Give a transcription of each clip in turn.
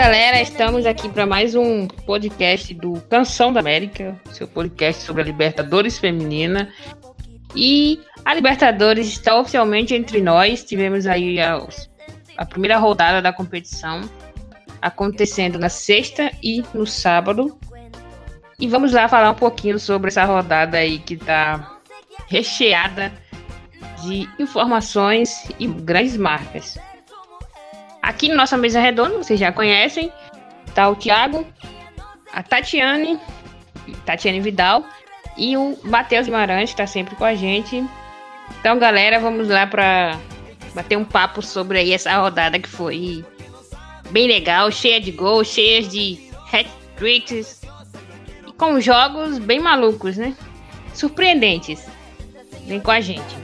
galera, estamos aqui para mais um podcast do Canção da América, seu podcast sobre a Libertadores Feminina. E a Libertadores está oficialmente entre nós. Tivemos aí a, a primeira rodada da competição acontecendo na sexta e no sábado. E vamos lá falar um pouquinho sobre essa rodada aí que está recheada de informações e grandes marcas. Aqui na nossa mesa redonda, vocês já conhecem, tá o Thiago, a Tatiane, Tatiane Vidal e o Matheus Guimarães, que está sempre com a gente. Então, galera, vamos lá para bater um papo sobre aí essa rodada que foi bem legal, cheia de gols, cheia de hat-tricks e com jogos bem malucos, né? Surpreendentes. Vem com a gente.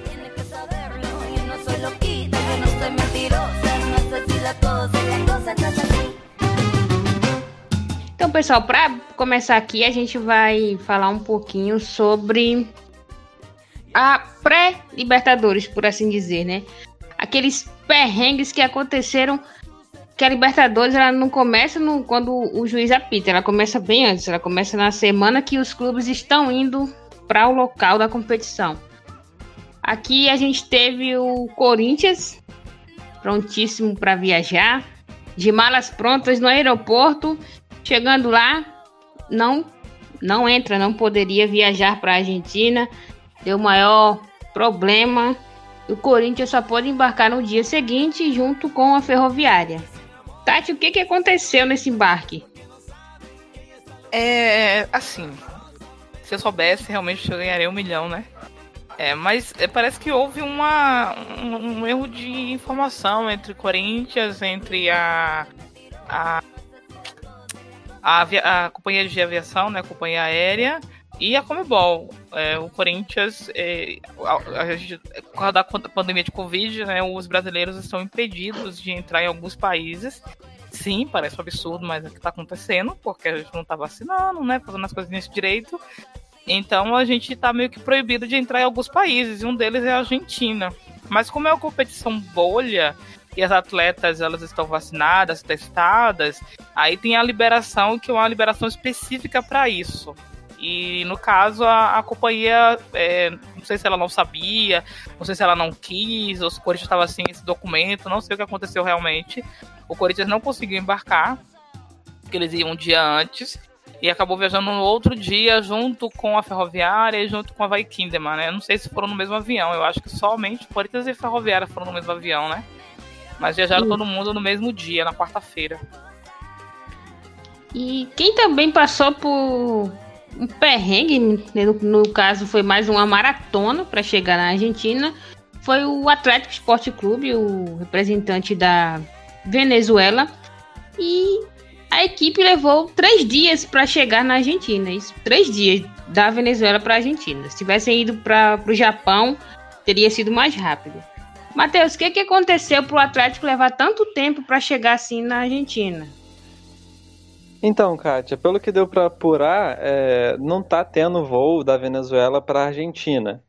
Então, pessoal, para começar aqui, a gente vai falar um pouquinho sobre a pré-Libertadores, por assim dizer, né? Aqueles perrengues que aconteceram que a Libertadores ela não começa no, quando o juiz apita, ela começa bem antes, ela começa na semana que os clubes estão indo para o local da competição. Aqui a gente teve o Corinthians prontíssimo para viajar, de malas prontas no aeroporto, chegando lá, não não entra, não poderia viajar para a Argentina, deu maior problema. O Corinthians só pode embarcar no dia seguinte junto com a ferroviária. Tati, o que, que aconteceu nesse embarque? É assim, se eu soubesse, realmente eu ganharia um milhão, né? É, mas é, parece que houve uma, um, um, erro de informação entre Corinthians, entre a, a, a, a companhia de aviação, né, a companhia aérea, e a Comebol. É, o Corinthians, é, a, a gente, por causa da pandemia de Covid, né, os brasileiros estão impedidos de entrar em alguns países. Sim, parece um absurdo, mas é o que está acontecendo, porque a gente não está vacinando, né, fazendo as coisinhas direito. Então a gente está meio que proibido de entrar em alguns países, e um deles é a Argentina. Mas como é uma competição bolha e as atletas elas estão vacinadas, testadas, aí tem a liberação que é uma liberação específica para isso. E no caso a, a companhia, é, não sei se ela não sabia, não sei se ela não quis, ou se o Corinthians estava sem esse documento, não sei o que aconteceu realmente. O Corinthians não conseguiu embarcar, porque eles iam um dia antes e acabou viajando no outro dia junto com a Ferroviária e junto com a Vai Kinderman, né? Eu não sei se foram no mesmo avião, eu acho que somente Corinthians e Ferroviária foram no mesmo avião, né? Mas viajaram Sim. todo mundo no mesmo dia, na quarta-feira. E quem também passou por um perrengue, no, no caso foi mais uma maratona para chegar na Argentina, foi o Atlético Esporte Clube, o representante da Venezuela. E a equipe levou três dias para chegar na Argentina. Isso, três dias da Venezuela para a Argentina. Se tivessem ido para o Japão, teria sido mais rápido. Matheus, o que, que aconteceu para o Atlético levar tanto tempo para chegar assim na Argentina? Então, Kátia, pelo que deu para apurar, é, não tá tendo voo da Venezuela para a Argentina.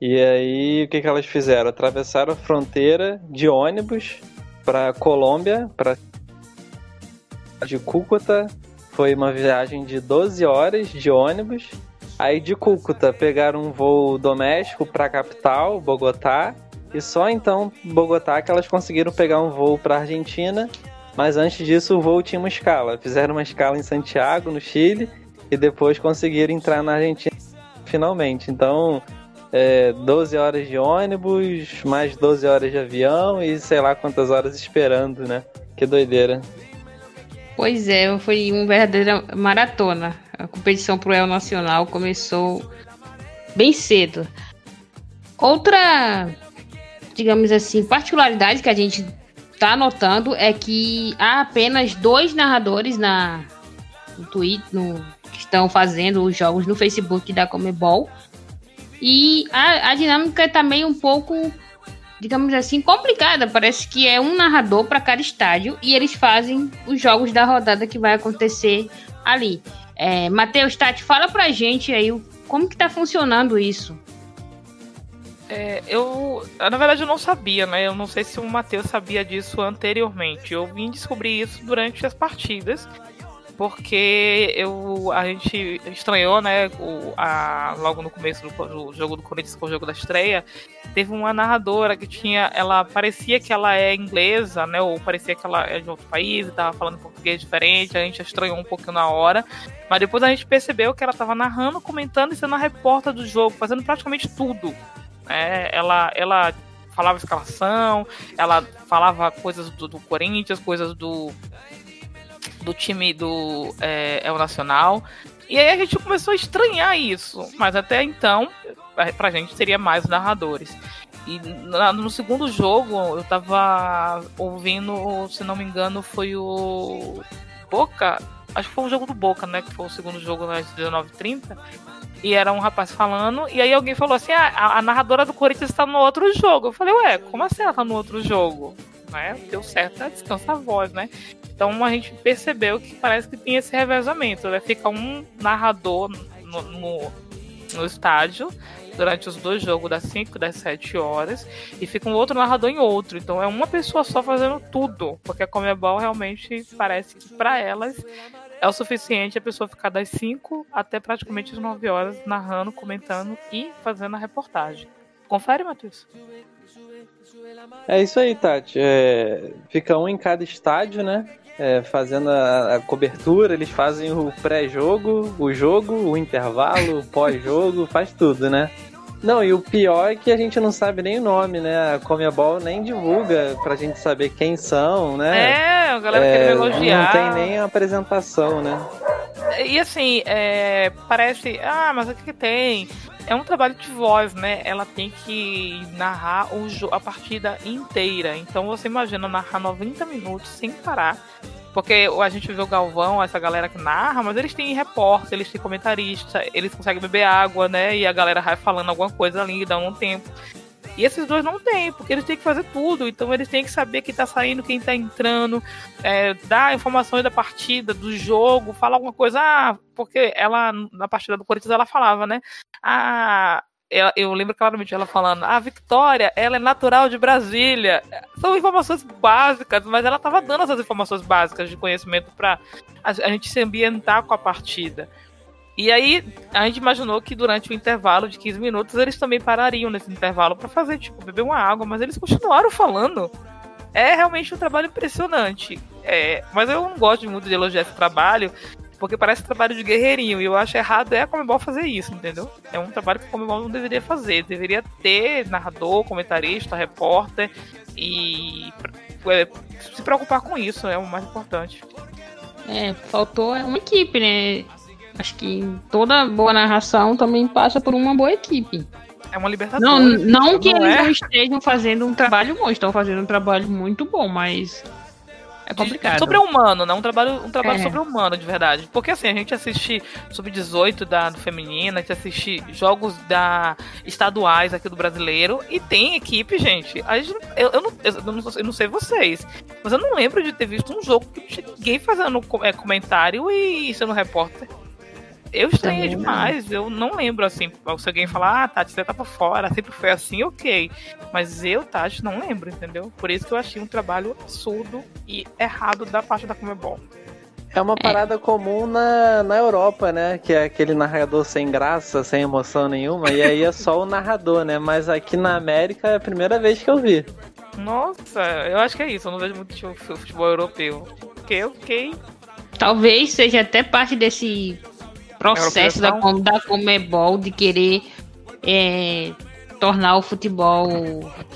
E aí, o que, que elas fizeram? Atravessaram a fronteira de ônibus para Colômbia, para de Cúcuta foi uma viagem de 12 horas de ônibus. Aí de Cúcuta pegaram um voo doméstico para a capital, Bogotá, e só então Bogotá que elas conseguiram pegar um voo para Argentina. Mas antes disso o voo tinha uma escala. Fizeram uma escala em Santiago, no Chile, e depois conseguiram entrar na Argentina finalmente. Então, é, 12 horas de ônibus, mais 12 horas de avião e sei lá quantas horas esperando, né? Que doideira. Pois é, foi uma verdadeira maratona. A competição pro El Nacional começou bem cedo. Outra, digamos assim, particularidade que a gente está notando é que há apenas dois narradores na no Twitter, no, que estão fazendo os jogos no Facebook da Comebol. E a, a dinâmica está meio um pouco digamos assim, complicada. Parece que é um narrador para cada estádio e eles fazem os jogos da rodada que vai acontecer ali. É, Matheus, Tati, fala pra gente aí como que tá funcionando isso. É, eu, na verdade, eu não sabia, né? Eu não sei se o Matheus sabia disso anteriormente. Eu vim descobrir isso durante as partidas porque eu, a gente estranhou, né, o, a, logo no começo do, do, jogo do Corinthians, com o jogo da estreia, teve uma narradora que tinha, ela parecia que ela é inglesa, né, ou parecia que ela é de outro país e tava falando português diferente, a gente estranhou um pouquinho na hora, mas depois a gente percebeu que ela estava narrando, comentando e sendo a repórter do jogo, fazendo praticamente tudo. É, ela, ela falava escalação, ela falava coisas do, do Corinthians, coisas do do time do é, El Nacional. E aí a gente começou a estranhar isso. Mas até então, pra gente seria mais narradores. E no segundo jogo, eu tava ouvindo, se não me engano, foi o Boca. Acho que foi o jogo do Boca, né? Que foi o segundo jogo nas 19h30. E era um rapaz falando, e aí alguém falou assim: ah, a narradora do Corinthians está no outro jogo. Eu falei, ué, como assim ela tá no outro jogo? Né? Deu certo, descansa a voz, né? Então a gente percebeu que parece que tem esse revezamento, né? Fica um narrador no, no, no estádio durante os dois jogos das 5 das 7 horas e fica um outro narrador em outro. Então é uma pessoa só fazendo tudo, porque a Comebol realmente parece que para elas é o suficiente a pessoa ficar das 5 até praticamente as 9 horas narrando, comentando e fazendo a reportagem. Confere, Matheus. É isso aí, Tati. É, fica um em cada estádio, né? é, fazendo a, a, cobertura, eles fazem o pré-jogo, o jogo, o intervalo, o pós-jogo, faz tudo, né? Não, e o pior é que a gente não sabe nem o nome, né? A Comebol nem divulga pra gente saber quem são, né? É, a galera é, quer elogiar. Não tem nem a apresentação, né? E assim, é, parece, ah, mas o que, tem? É um trabalho de voz, né? Ela tem que narrar o a partida inteira. Então você imagina narrar 90 minutos sem parar. Porque a gente vê o Galvão, essa galera que narra, mas eles têm repórter, eles têm comentarista, eles conseguem beber água, né? E a galera vai falando alguma coisa ali, dá um tempo. E esses dois não têm, porque eles têm que fazer tudo. Então eles têm que saber quem tá saindo, quem tá entrando, é, dar informações da partida, do jogo, falar alguma coisa. Ah, porque ela, na partida do Corinthians, ela falava, né? Ah, eu, lembro claramente ela falando: a Vitória, ela é natural de Brasília. São informações básicas, mas ela estava dando essas informações básicas de conhecimento para a gente se ambientar com a partida. E aí a gente imaginou que durante o intervalo de 15 minutos eles também parariam nesse intervalo para fazer, tipo, beber uma água, mas eles continuaram falando. É realmente um trabalho impressionante. É, mas eu não gosto muito de elogiar esse trabalho, porque parece trabalho de guerreirinho. E eu acho errado é a Comebol fazer isso, entendeu? É um trabalho que a Comebol não deveria fazer. Deveria ter narrador, comentarista, repórter e é, se preocupar com isso, é o mais importante. É, faltou uma equipe, né? Acho que toda boa narração também passa por uma boa equipe. É uma libertação. Não, não que não eles é? não estejam fazendo um trabalho bom, estão fazendo um trabalho muito bom, mas é complicado. Sobre humano, né? Um trabalho, um trabalho é. sobre humano, de verdade. Porque assim, a gente assiste sub-18 da do feminino, a gente assiste jogos da estaduais aqui do brasileiro e tem equipe, gente. A gente eu, eu, não, eu, não, eu não sei vocês, mas eu não lembro de ter visto um jogo que ninguém fazendo é, comentário e sendo repórter. Eu estranhei demais. Eu não lembro assim. Se alguém falar, ah, Tati, você tá por fora, sempre foi assim, ok. Mas eu, Tati, não lembro, entendeu? Por isso que eu achei um trabalho absurdo e errado da parte da Comebol. É uma parada é. comum na, na Europa, né? Que é aquele narrador sem graça, sem emoção nenhuma, e aí é só o narrador, né? Mas aqui na América é a primeira vez que eu vi. Nossa, eu acho que é isso. Eu não vejo muito futebol europeu. Porque eu fiquei. Talvez seja até parte desse processo da, da Comebol de querer é, tornar o futebol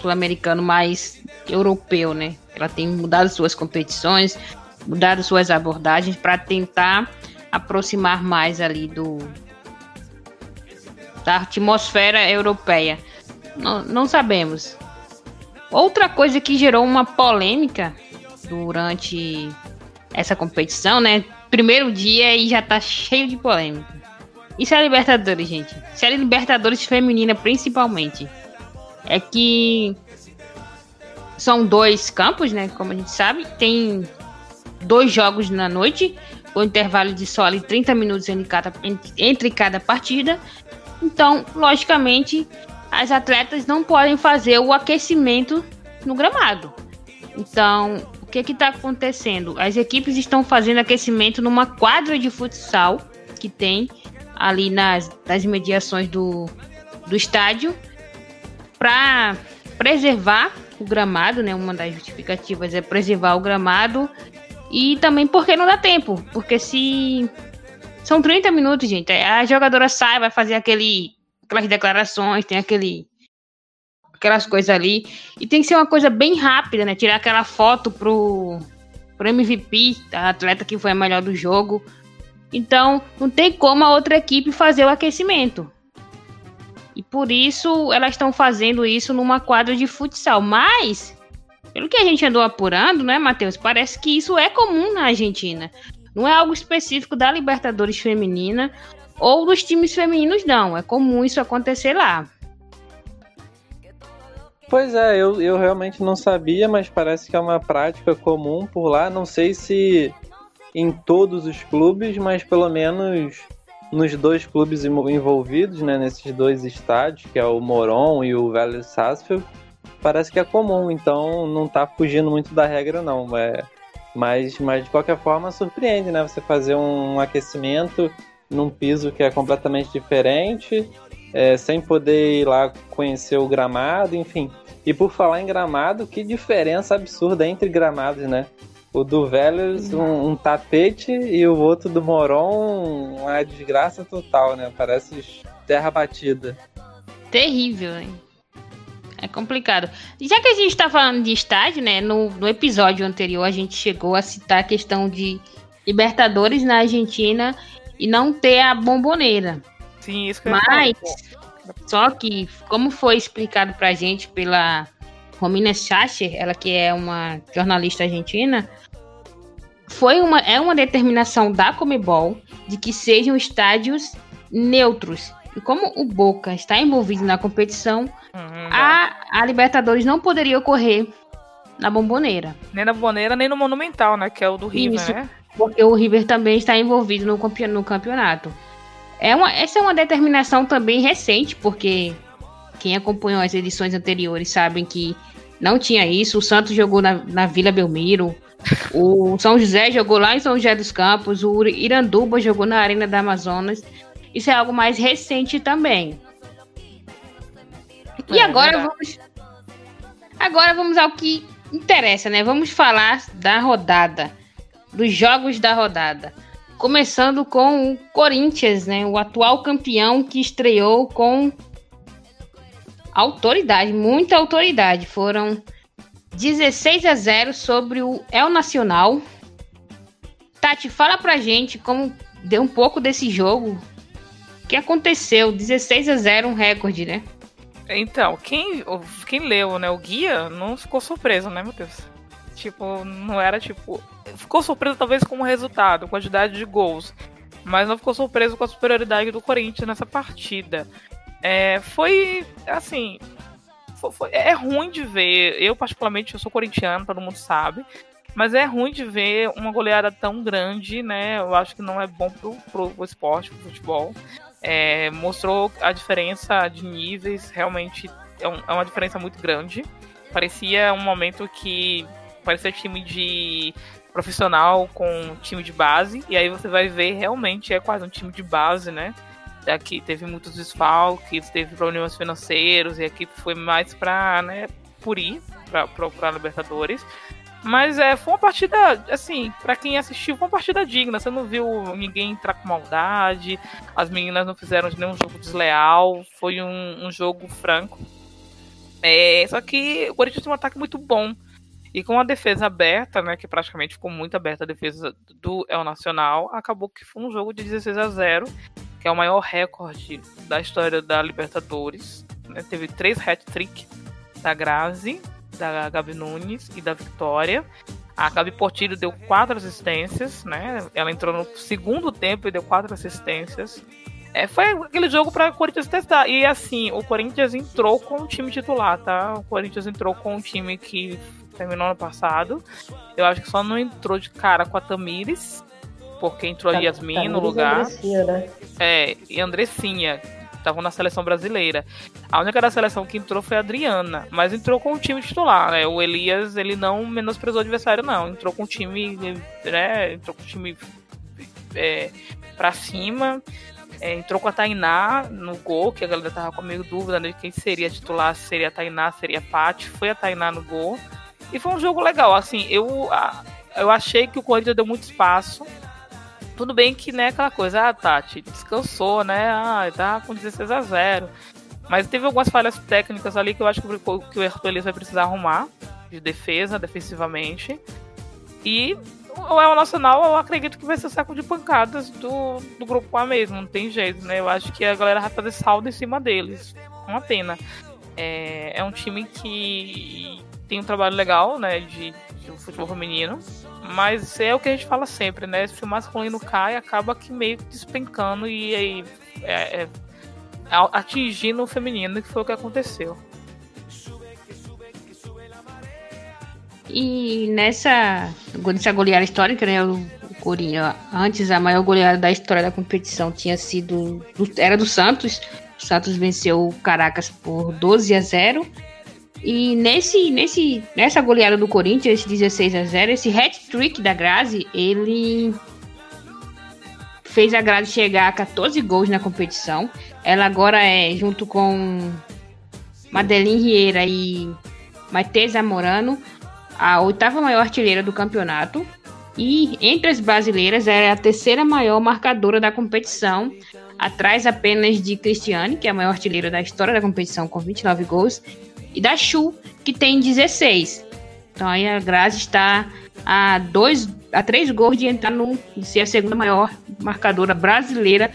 sul-americano mais europeu, né? Ela tem mudado suas competições, mudado suas abordagens para tentar aproximar mais ali do da atmosfera europeia. Não, não sabemos. Outra coisa que gerou uma polêmica durante essa competição, né? Primeiro dia e já tá cheio de polêmica. Isso é Libertadores, gente. A Libertadores feminina, principalmente. É que são dois campos, né? Como a gente sabe. Tem dois jogos na noite, com intervalo de só ali 30 minutos entre cada, entre cada partida. Então, logicamente, as atletas não podem fazer o aquecimento no gramado. Então, o que está acontecendo? As equipes estão fazendo aquecimento numa quadra de futsal que tem ali nas, nas mediações do, do estádio para preservar o gramado, né? Uma das justificativas é preservar o gramado e também porque não dá tempo, porque se são 30 minutos, gente, a jogadora sai, vai fazer aquele aquelas declarações, tem aquele aquelas coisas ali e tem que ser uma coisa bem rápida, né? Tirar aquela foto pro pro MVP, a atleta que foi a melhor do jogo. Então, não tem como a outra equipe fazer o aquecimento. E por isso elas estão fazendo isso numa quadra de futsal. Mas, pelo que a gente andou apurando, né, Matheus? Parece que isso é comum na Argentina. Não é algo específico da Libertadores Feminina ou dos times femininos, não. É comum isso acontecer lá. Pois é, eu, eu realmente não sabia, mas parece que é uma prática comum por lá. Não sei se em todos os clubes, mas pelo menos nos dois clubes envolvidos, né, nesses dois estádios, que é o Moron e o Vélez Sarsfield, parece que é comum, então não está fugindo muito da regra não, é, mas, mas de qualquer forma surpreende, né, você fazer um aquecimento num piso que é completamente diferente, é, sem poder ir lá conhecer o gramado, enfim. E por falar em gramado, que diferença absurda entre gramados, né? O do Vélez, um, um, tapete, e o outro do Moron, uma desgraça total, né? Parece terra batida. Terrível, hein? É complicado. Já que a gente está falando de estádio, né? No, no episódio anterior a gente chegou a citar a questão de Libertadores na Argentina e não ter a bomboneira. Sim, isso que Mas, só que, como foi explicado pra gente pela Romina Schacher, ela que é uma jornalista argentina, foi uma, é uma determinação da Comebol de que sejam estádios neutros. E como o Boca está envolvido na competição, uhum, a, a Libertadores não poderia ocorrer na Bomboneira. Nem na Bomboneira, nem no Monumental, né? Que é o do River, Isso, né? Porque o River também está envolvido no campeonato. É uma, essa é uma determinação também recente, porque quem acompanhou as edições anteriores sabem que não tinha isso. O Santos jogou na, na Vila Belmiro. O São José jogou lá em São José dos Campos. O Iranduba jogou na Arena da Amazonas. Isso é algo mais recente também. E é, agora é vamos. Agora vamos ao que interessa, né? Vamos falar da rodada. Dos jogos da rodada. Começando com o Corinthians, né? O atual campeão que estreou com autoridade, muita autoridade. Foram 16 a 0 sobre o El Nacional. Tati, fala pra gente como deu um pouco desse jogo. O que aconteceu? 16 a 0, um recorde, né? Então, quem, quem leu né, o guia não ficou surpreso, né, meu Deus? Tipo, não era tipo. Ficou surpreso talvez com o resultado, quantidade de gols. Mas não ficou surpreso com a superioridade do Corinthians nessa partida. É, foi assim. Foi, foi, é ruim de ver. Eu, particularmente, eu sou corintiano, todo mundo sabe. Mas é ruim de ver uma goleada tão grande, né? Eu acho que não é bom pro, pro, esporte, pro futebol. É, mostrou a diferença de níveis, realmente é, um, é, uma diferença muito grande. Parecia um momento que parecia time de profissional com time de base, e aí você vai ver realmente é quase um time de base, né? Aqui teve muitos desfalques, teve problemas financeiros, e a equipe foi mais para né, purir para Libertadores. Mas é, foi uma partida, assim, para quem assistiu, foi uma partida digna. Você não viu ninguém entrar com maldade, as meninas não fizeram nenhum jogo desleal, foi um, um jogo franco. É, só que o Corinthians tem um ataque muito bom. E com a defesa aberta, né, que praticamente ficou muito aberta a defesa do El Nacional, acabou que foi um jogo de 16 a 0 que é o maior recorde da história da Libertadores. Né? Teve três hat-trick da Grazi, da Gabi Nunes e da Vitória. A Gabi Portillo deu quatro assistências, né? Ela entrou no segundo tempo e deu quatro assistências. É, foi aquele jogo para o Corinthians testar. E assim, o Corinthians entrou com o time titular, tá? O Corinthians entrou com um time que terminou ano passado. Eu acho que só não entrou de cara com a Tamires, porque entrou a Yasmin no lugar. Andressinha, né? É, e Andressinha. estavam na seleção brasileira. A única da seleção que entrou foi a Adriana, mas entrou com o time titular, né? O Elias, ele não menosprezou o adversário, não. Entrou com o time, né? Entrou com o time é, pra cima. É, entrou com a Tainá no gol, que a galera tava com meio dúvida de quem seria titular, se seria a Tainá, seria a Paty. Foi a Tainá no gol. E foi um jogo legal. Assim, eu, eu achei que o Corinthians deu muito espaço. Tudo bem que, né, aquela coisa, ah, Tati, descansou, né? Ah, tá com 16 a 0. Mas teve algumas falhas técnicas ali que eu acho que que o Elias vai precisar arrumar de defesa, defensivamente. E o El Nacional, eu acredito que vai ser o saco de pancadas do, do grupo A mesmo, não tem jeito, né? Eu acho que a galera vai fazer saldo em cima deles. Uma pena. É, é um time que tem um trabalho legal, né, de, de futebol feminino, mas é o que a gente fala sempre, né? Se o masculino cai, acaba que meio despencando e aí é, é, atingindo o feminino, que foi o que aconteceu. E nessa, nessa goleada histórica, né? O, Corinthians, antes a maior goleada da história da competição tinha sido. Era do Santos. O Santos venceu o Caracas por 12 a 0. E nesse, nesse, nessa goleada do Corinthians, 16 a 0, esse hat-trick da Grazi, ele fez a Grazi chegar a 14 gols na competição. Ela agora é, junto com Madeline Rieira e Matheus Zamorano, a oitava maior artilheira do campeonato. E entre as brasileiras, ela é a terceira maior marcadora da competição, atrás apenas de Cristiane, que é a maior artilheira da história da competição, com 29 gols, e da Chu, que tem 16. Então aí a Grazi está a dois, a três gols de entrar no de ser a segunda maior marcadora brasileira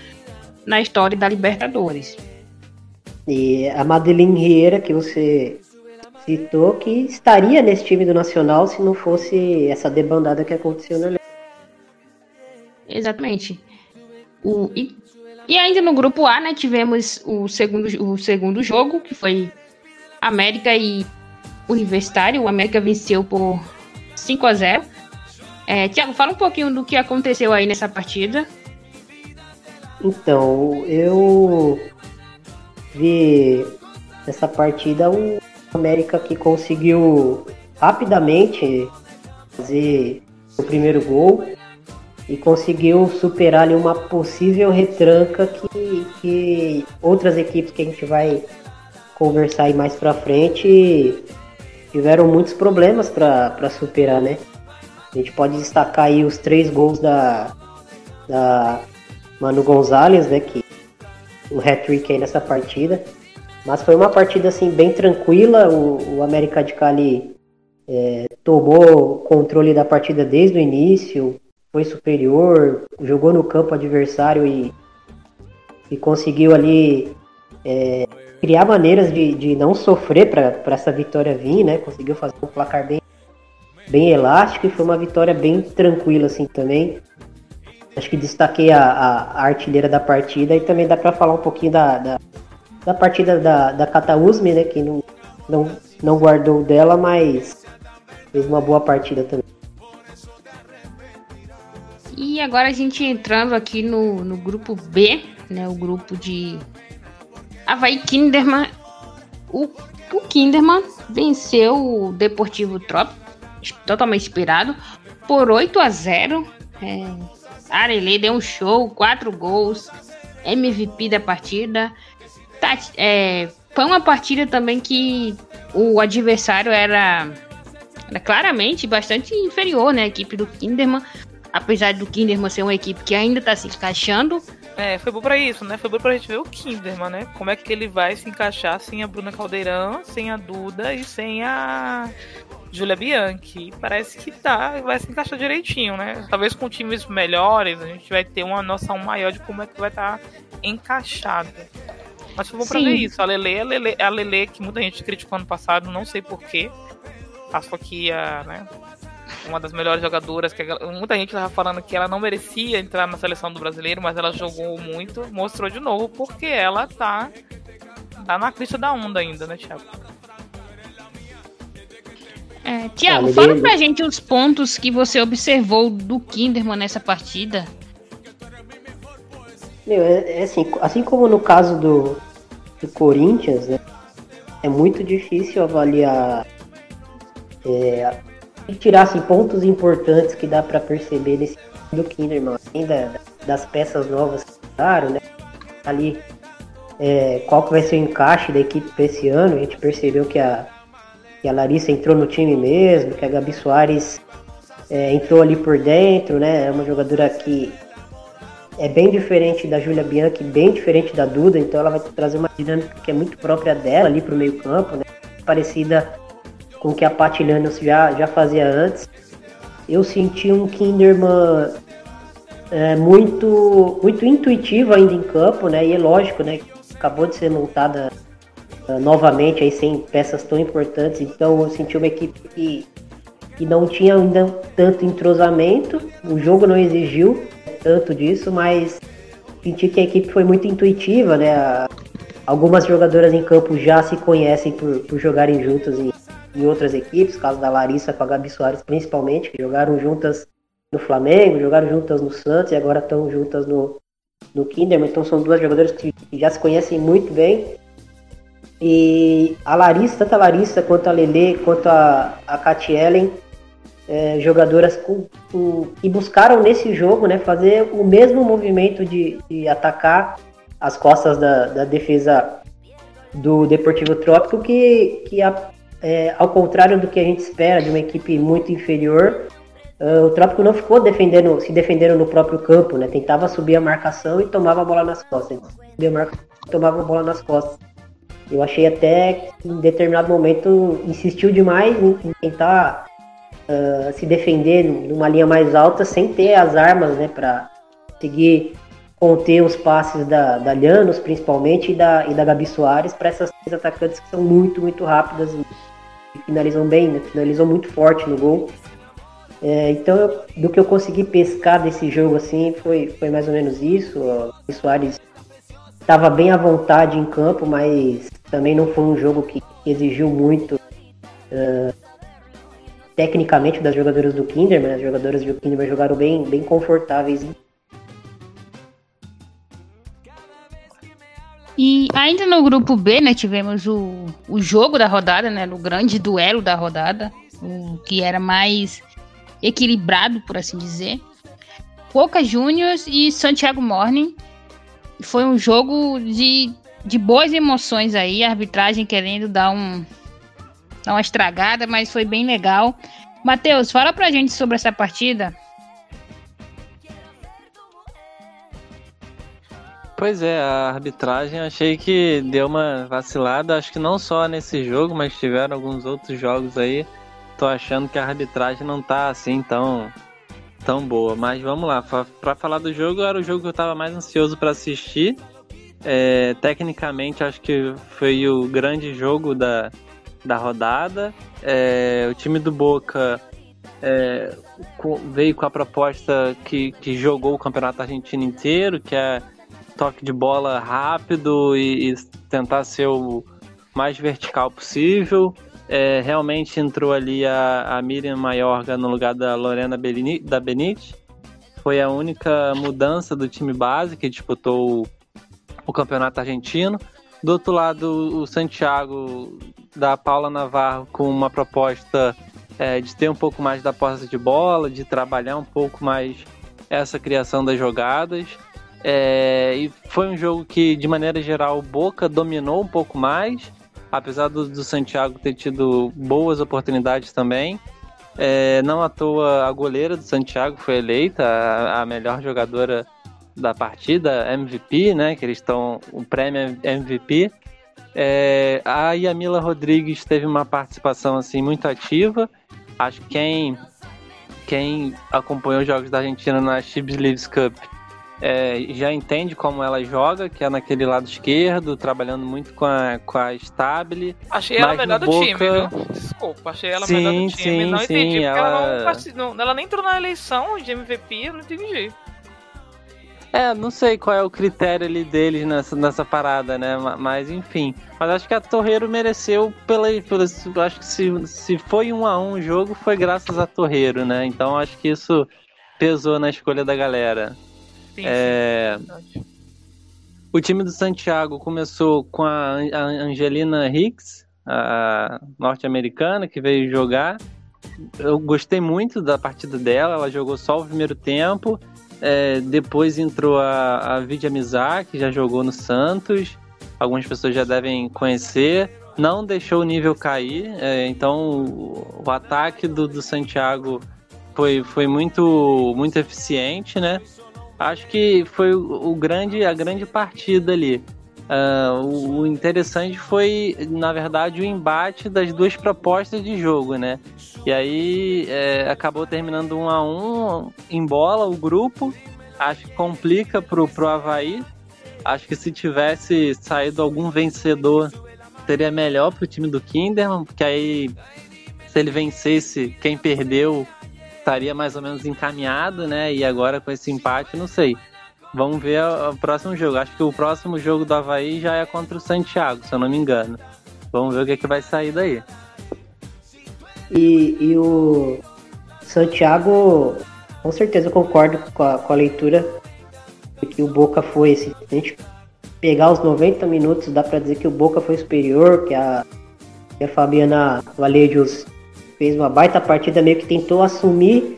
na história da Libertadores. E a Madeline Rieira, que você citou, que estaria nesse time do Nacional se não fosse essa debandada que aconteceu na Exatamente. O, e, e ainda no grupo A, né, tivemos o segundo, o segundo jogo, que foi América e Universitário. O América venceu por 5 a 0. É, Tiago, fala um pouquinho do que aconteceu aí nessa partida. Então, eu vi nessa partida o América que conseguiu rapidamente fazer o primeiro gol e conseguiu superar ali uma possível retranca que, que outras equipes que a gente vai conversar aí mais pra frente, tiveram muitos problemas para superar, né? A gente pode destacar aí os três gols da, da Manu Gonzalez, né? Que o hat-trick aí nessa partida. Mas foi uma partida assim bem tranquila. O, o América de Cali é, tomou controle da partida desde o início, foi superior, jogou no campo adversário e, e conseguiu ali é, criar maneiras de, de não sofrer para essa vitória vir, né? Conseguiu fazer um placar bem, bem elástico e foi uma vitória bem tranquila assim também. Acho que destaquei a, a, artilheira da partida e também dá para falar um pouquinho da, da, da partida da, da Catausme, né? Que não, não, não guardou dela, mas fez uma boa partida também. E agora a gente entrando aqui no, no grupo B, né? O grupo de Havaí Kinderman. O, o Kinderman venceu o Deportivo Trop, totalmente inspirado, por 8 a 0. É, Arelê deu um show, 4 gols, MVP da partida. Tá, é, foi uma partida também que o adversário era, era claramente bastante inferior, né? A equipe do Kinderman. Apesar do Kinderman ser uma equipe que ainda está se encaixando, é, foi bom pra isso, né? Foi bom pra gente ver o Kinderman, né? Como é que ele vai se encaixar sem a Bruna Caldeirão, sem a Duda e sem a Julia Bianchi. Parece que tá, vai se encaixar direitinho, né? Talvez com times melhores a gente vai ter uma noção maior de como é que vai estar tá encaixado. Mas foi bom pra Sim. ver isso. A Lele, a Lele, a Lele que muita gente criticou ano passado, não sei porquê. Acho que a, né, uma das melhores jogadoras. que Muita gente estava falando que ela não merecia entrar na seleção do brasileiro, mas ela jogou muito, mostrou de novo porque ela tá, tá na crista da onda ainda, né, Thiago? É, Tiago, ah, fala pra gente os pontos que você observou do Kinderman nessa partida. Meu, é, é assim, assim como no caso do, do Corinthians, né, é muito difícil avaliar é, e tirar assim, pontos importantes que dá para perceber nesse do Kinderman, ainda das peças novas que usaram, né? Ali, é, qual que vai ser o encaixe da equipe para esse ano? A gente percebeu que a, que a Larissa entrou no time mesmo, que a Gabi Soares é, entrou ali por dentro, né? É uma jogadora que é bem diferente da Julia Bianchi, bem diferente da Duda, então ela vai trazer uma dinâmica que é muito própria dela ali para o meio campo, né? Parecida com o que a Paty já, já fazia antes. Eu senti um Kinderman é, muito, muito intuitivo ainda em campo, né? E é lógico, né? Acabou de ser montada uh, novamente aí sem peças tão importantes, então eu senti uma equipe que, que não tinha ainda tanto entrosamento, o jogo não exigiu tanto disso, mas senti que a equipe foi muito intuitiva, né? Algumas jogadoras em campo já se conhecem por, por jogarem juntas em, em outras equipes, caso da Larissa com a Gabi Soares principalmente, que jogaram juntas no Flamengo, jogaram juntas no Santos e agora estão juntas no, no Kinderman. Então são duas jogadoras que, já se conhecem muito bem. E a Larissa, tanto a Larissa quanto a Lele, quanto a, a Katy Ellen, é, jogadoras com, com, que buscaram nesse jogo né, fazer o mesmo movimento de, de atacar as costas da, da defesa do Deportivo Trópico, que, que a, é, ao contrário do que a gente espera de uma equipe muito inferior, uh, o Trópico não ficou defendendo, se defendendo no próprio campo, né? Tentava subir a marcação e tomava a bola nas costas. Subia a marcação, tomava a bola nas costas. Eu achei até que em determinado momento insistiu demais em, em tentar uh, se defender numa linha mais alta sem ter as armas, né, para conseguir conter os passes da, da Llanos, principalmente, e da, e da Gabi Soares, para essas três atacantes que são muito, muito rápidas finalizam bem, né? finalizam muito forte no gol. É, então, eu, do que eu consegui pescar desse jogo assim, foi, foi mais ou menos isso. O Soares estava bem à vontade em campo, mas também não foi um jogo que exigiu muito uh, tecnicamente das jogadoras do Kinderman. As jogadoras do Kinderman jogaram bem, bem confortáveis E ainda no grupo B, né, tivemos o, o jogo da rodada, né, o grande duelo da rodada, o que era mais equilibrado, por assim dizer. Boca Juniors e Santiago Morning. Foi um jogo de, de boas emoções aí, a arbitragem querendo dar um dar uma estragada, mas foi bem legal. Matheus, fala pra gente sobre essa partida. Pois é, a arbitragem achei que deu uma vacilada, acho que não só nesse jogo, mas tiveram alguns outros jogos aí. Tô achando que a arbitragem não tá assim tão tão boa, mas vamos lá, para falar do jogo, era o jogo que eu tava mais ansioso para assistir. É, tecnicamente, acho que foi o grande jogo da, da rodada. É, o time do Boca é, veio com a proposta que, que jogou o campeonato argentino inteiro, que é toque de bola rápido e, e tentar ser o mais vertical possível. É, realmente entrou ali a, a Miriam Maiorga no lugar da Lorena Belini, da Benite. Foi a única mudança do time base que disputou o, o campeonato argentino. Do outro lado, o Santiago da Paula Navarro com uma proposta é, de ter um pouco mais da posse de bola, de trabalhar um pouco mais essa criação das jogadas. É, e foi um jogo que, de maneira geral, o Boca dominou um pouco mais, apesar do, do Santiago ter tido boas oportunidades também. É, não à toa a goleira do Santiago foi eleita a, a melhor jogadora da partida, MVP, né? Que eles estão o prêmio MVP. É, a Yamila Rodrigues teve uma participação assim muito ativa. Acho que quem quem acompanhou os jogos da Argentina na Chiefs Leagues Cup é, já entende como ela joga, que é naquele lado esquerdo, trabalhando muito com a, com a Stabile. Achei ela melhor do Boca... time, viu? Desculpa, achei ela sim, melhor do time. Sim, não sim, entendi, ela... ela... não, ela nem entrou na eleição de MVP, eu não entendi. É, não sei qual é o critério ali deles nessa, nessa parada, né? Mas enfim. Mas acho que a Torreiro mereceu pela. pela acho que se, se foi um a um o jogo, foi graças a Torreiro, né? Então acho que isso pesou na escolha da galera. Sim, é... sim, O time do Santiago começou com a Angelina Hicks, a norte-americana, que veio jogar. Eu gostei muito da partida dela, ela jogou só o primeiro tempo. É, depois entrou a, a Vidia Mizar, que já jogou no Santos. Algumas pessoas já devem conhecer. Não deixou o nível cair, é, então o, o ataque do, do Santiago foi, foi muito, muito eficiente, né? Acho que foi o, grande, a grande partida ali. Uh, o, o, interessante foi, na verdade, o embate das duas propostas de jogo, né? E aí é, acabou terminando um a um em bola o grupo. Acho que complica pro, pro Havaí. Acho que se tivesse saído algum vencedor, seria melhor pro time do Kinderman, porque aí se ele vencesse, quem perdeu estaria mais ou menos encaminhado, né? E agora com esse empate, não sei. Vamos ver o, próximo jogo. Acho que o próximo jogo do Havaí já é contra o Santiago, se eu não me engano. Vamos ver o que, é que vai sair daí. E, e o Santiago, com certeza concordo com a, com a leitura que o Boca foi. Se a gente pegar os 90 minutos, dá para dizer que o Boca foi superior, que a, que a Fabiana Valejos fez uma baita partida, meio que tentou assumir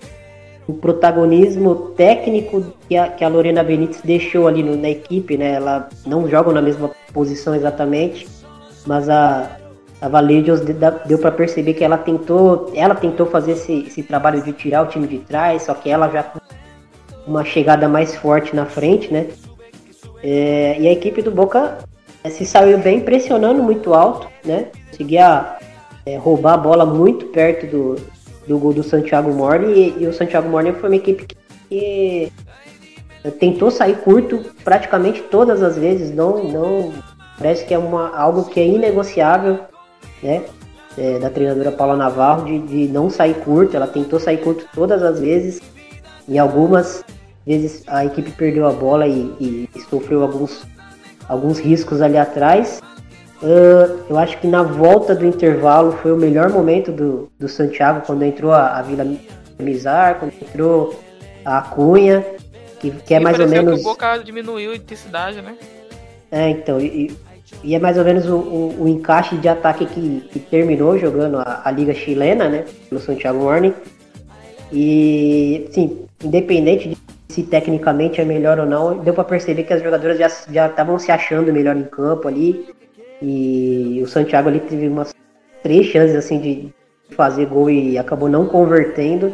o protagonismo técnico que a, que a Lorena Benítez deixou ali no, na equipe, né? Ela não joga na mesma posição exatamente, mas a, a Valedios deu para perceber que ela tentou, ela tentou fazer esse, esse trabalho de tirar o time de trás, só que ela já com uma chegada mais forte na frente, né? É, e a equipe do Boca é, se saiu bem pressionando muito alto, né? Conseguia é, roubar a bola muito perto do, do gol do Santiago Morne e, e, o Santiago Morne foi uma equipe que, que, tentou sair curto praticamente todas as vezes, não, não parece que é uma, algo que é inegociável, né? É, da treinadora Paula Navarro de, de não sair curto, ela tentou sair curto todas as vezes e algumas vezes a equipe perdeu a bola e, e sofreu alguns, alguns riscos ali atrás Uh, eu acho que na volta do intervalo foi o melhor momento do, do Santiago, quando entrou a, a Vila Mizar, quando entrou a Cunha, que, que é e mais ou menos. Que o Boca diminuiu a intensidade, né? É, então, e, e é mais ou menos o, o, o, encaixe de ataque que, que terminou jogando a, a, Liga Chilena, né? Pelo Santiago Morning. E, sim, independente de se tecnicamente é melhor ou não, deu para perceber que as jogadoras já estavam se achando melhor em campo ali. E o Santiago ali teve umas três chances assim de fazer gol e acabou não convertendo.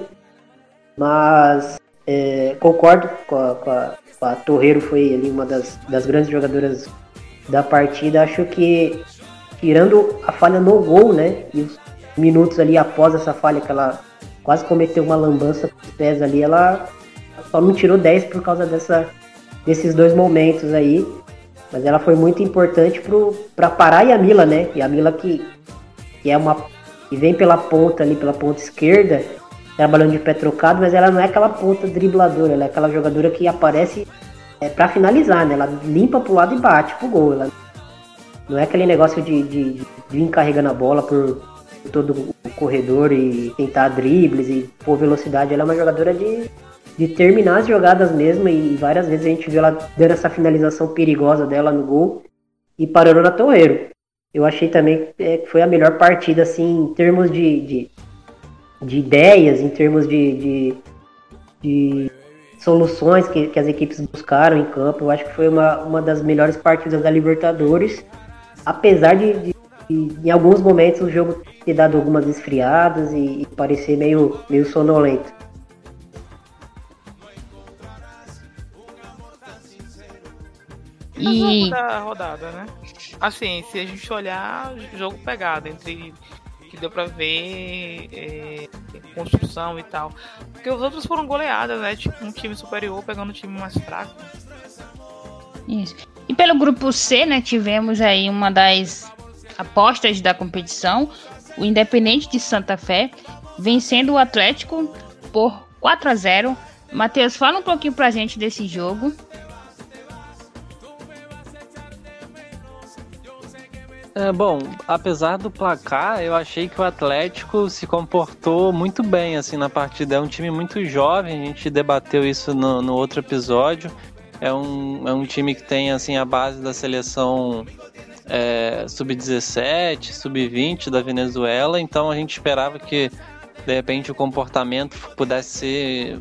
Mas é, concordo com a, com, a, com a, Torreiro, foi ali uma das, das grandes jogadoras da partida. Acho que tirando a falha no gol, né? E os minutos ali após essa falha que ela quase cometeu uma lambança com os pés ali, ela só não tirou 10 por causa dessa, desses dois momentos aí. Mas ela foi muito importante para parar a Mila, né? E a Mila que, que é uma. que vem pela ponta ali, pela ponta esquerda, trabalhando de pé trocado, mas ela não é aquela ponta dribladora, ela é aquela jogadora que aparece é, para finalizar, né? Ela limpa pro lado e bate pro gol. Ela não é aquele negócio de, de, de vir carregando a bola por todo o corredor e tentar dribles e pôr velocidade. Ela é uma jogadora de de terminar as jogadas mesmo, e várias vezes a gente viu ela dando essa finalização perigosa dela no gol e parando na Torreiro. Eu achei também é, que foi a melhor partida, assim, em termos de, de, de ideias, em termos de, de, de soluções que, que, as equipes buscaram em campo. Eu acho que foi uma, uma das melhores partidas da Libertadores, apesar de, de, de em alguns momentos o jogo ter dado algumas esfriadas e, e parecer meio, meio sonolento. E... da rodada, né? Assim, se a gente olhar, jogo pegado entre que deu pra ver é, construção e tal. Porque os outros foram goleadas, né? Tipo, um time superior pegando um time mais fraco. Isso. E pelo grupo C, né, tivemos aí uma das apostas da competição, o Independente de Santa Fé, vencendo o Atlético por 4 a 0. Matheus, fala um pouquinho pra gente desse jogo. É, bom, apesar do placar, eu achei que o Atlético se comportou muito bem assim na partida. É um time muito jovem, a gente debateu isso no, no outro episódio. é um, é um time que tem assim a base da seleção é, sub-17, sub-20 da Venezuela, então a gente esperava que de repente o comportamento pudesse ser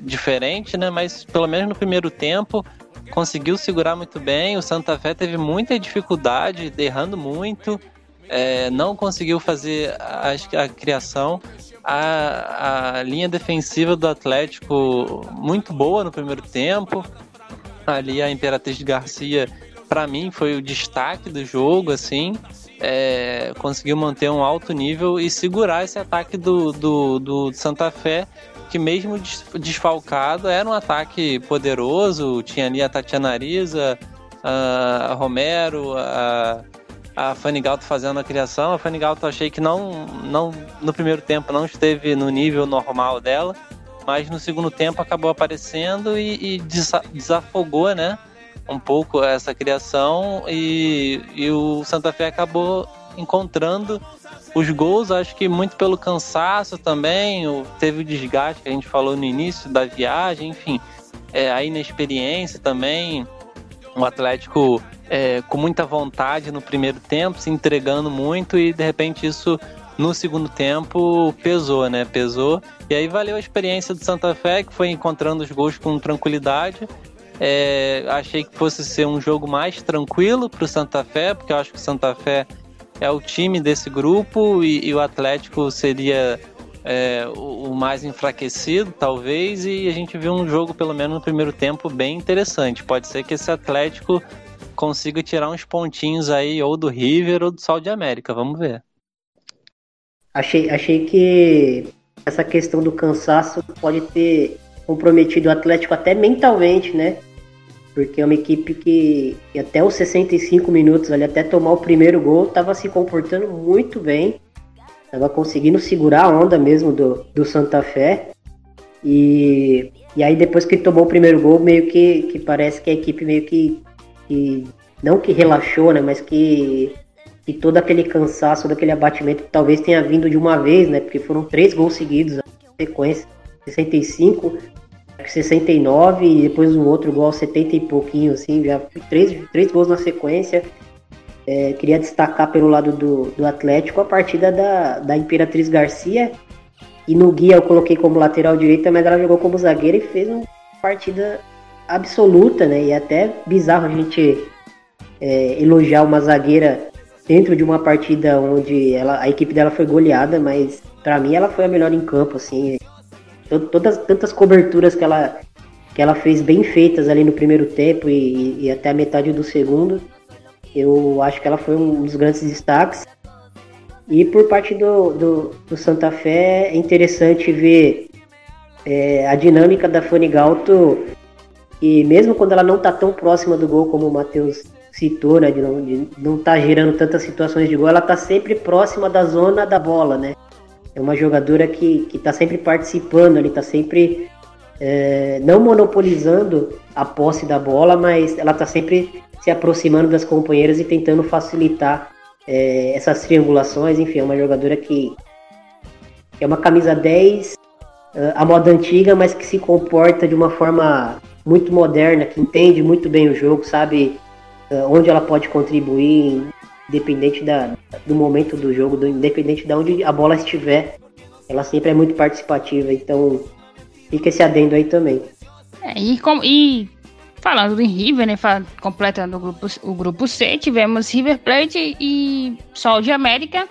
diferente, né? Mas pelo menos no primeiro tempo conseguiu segurar muito bem. O Santa Fé teve muita dificuldade, errando muito, é, não conseguiu fazer a, a criação. A, a linha defensiva do Atlético muito boa no primeiro tempo. Ali a Imperatriz Garcia, para mim, foi o destaque do jogo, assim. É, conseguiu manter um alto nível e segurar esse ataque do, do, do Santa Fé, que mesmo desfalcado era um ataque poderoso. Tinha ali a Tatiana Arisa, a Romero, a, a Fanny Galto fazendo a criação. A Fanny Galto achei que não, não no primeiro tempo não esteve no nível normal dela, mas no segundo tempo acabou aparecendo e, e desafogou, né? Um pouco essa criação e, e o Santa Fé acabou encontrando os gols, acho que muito pelo cansaço também, teve o desgaste que a gente falou no início da viagem, enfim, é, a inexperiência também. O Atlético é, com muita vontade no primeiro tempo, se entregando muito e de repente isso no segundo tempo pesou, né? Pesou. E aí valeu a experiência do Santa Fé, que foi encontrando os gols com tranquilidade. É, achei que fosse ser um jogo mais tranquilo para o Santa Fé, porque eu acho que o Santa Fé é o time desse grupo e, e o Atlético seria é, o, o, mais enfraquecido, talvez, e a gente viu um jogo, pelo menos no primeiro tempo, bem interessante. Pode ser que esse Atlético consiga tirar uns pontinhos aí, ou do River ou do Sol de América, vamos ver. Achei, achei que essa questão do cansaço pode ter comprometido o Atlético até mentalmente, né? Porque é uma equipe que, até os 65 minutos, ali, até tomar o primeiro gol, estava se comportando muito bem, estava conseguindo segurar a onda mesmo do, do Santa Fé. E, e aí depois que tomou o primeiro gol, meio que, que parece que a equipe meio que, que não que relaxou, né, mas que, que todo aquele cansaço, todo aquele abatimento talvez tenha vindo de uma vez, né, porque foram três gols seguidos, sequência, 65, 69 e depois o outro gol 70 e pouquinho, assim, já três, três gols na sequência. É, queria destacar pelo lado do, do Atlético a partida da, da Imperatriz Garcia. E no guia eu coloquei como lateral direita, mas ela jogou como zagueira e fez uma partida absoluta, né? E é até bizarro a gente é, elogiar uma zagueira dentro de uma partida onde ela, a equipe dela foi goleada, mas para mim ela foi a melhor em campo, assim todas tantas coberturas que ela que ela fez bem feitas ali no primeiro tempo e, e até a metade do segundo. Eu acho que ela foi um dos grandes destaques. E por parte do, do, do Santa Fé é interessante ver é, a dinâmica da Fanny Galto. E mesmo quando ela não está tão próxima do gol, como o Matheus citou, né, de não, de não tá gerando tantas situações de gol, ela está sempre próxima da zona da bola, né? É uma jogadora que está sempre participando, ele está sempre é, não monopolizando a posse da bola, mas ela está sempre se aproximando das companheiras e tentando facilitar é, essas triangulações. Enfim, é uma jogadora que, que é uma camisa 10 é, a moda antiga, mas que se comporta de uma forma muito moderna, que entende muito bem o jogo, sabe é, onde ela pode contribuir independente da, do momento do jogo, do, independente de onde a bola estiver, ela sempre é muito participativa, então fica esse adendo aí também. É, e, com, e falando em River, né, completando o grupo, o grupo C, tivemos River Plate e Sol de América.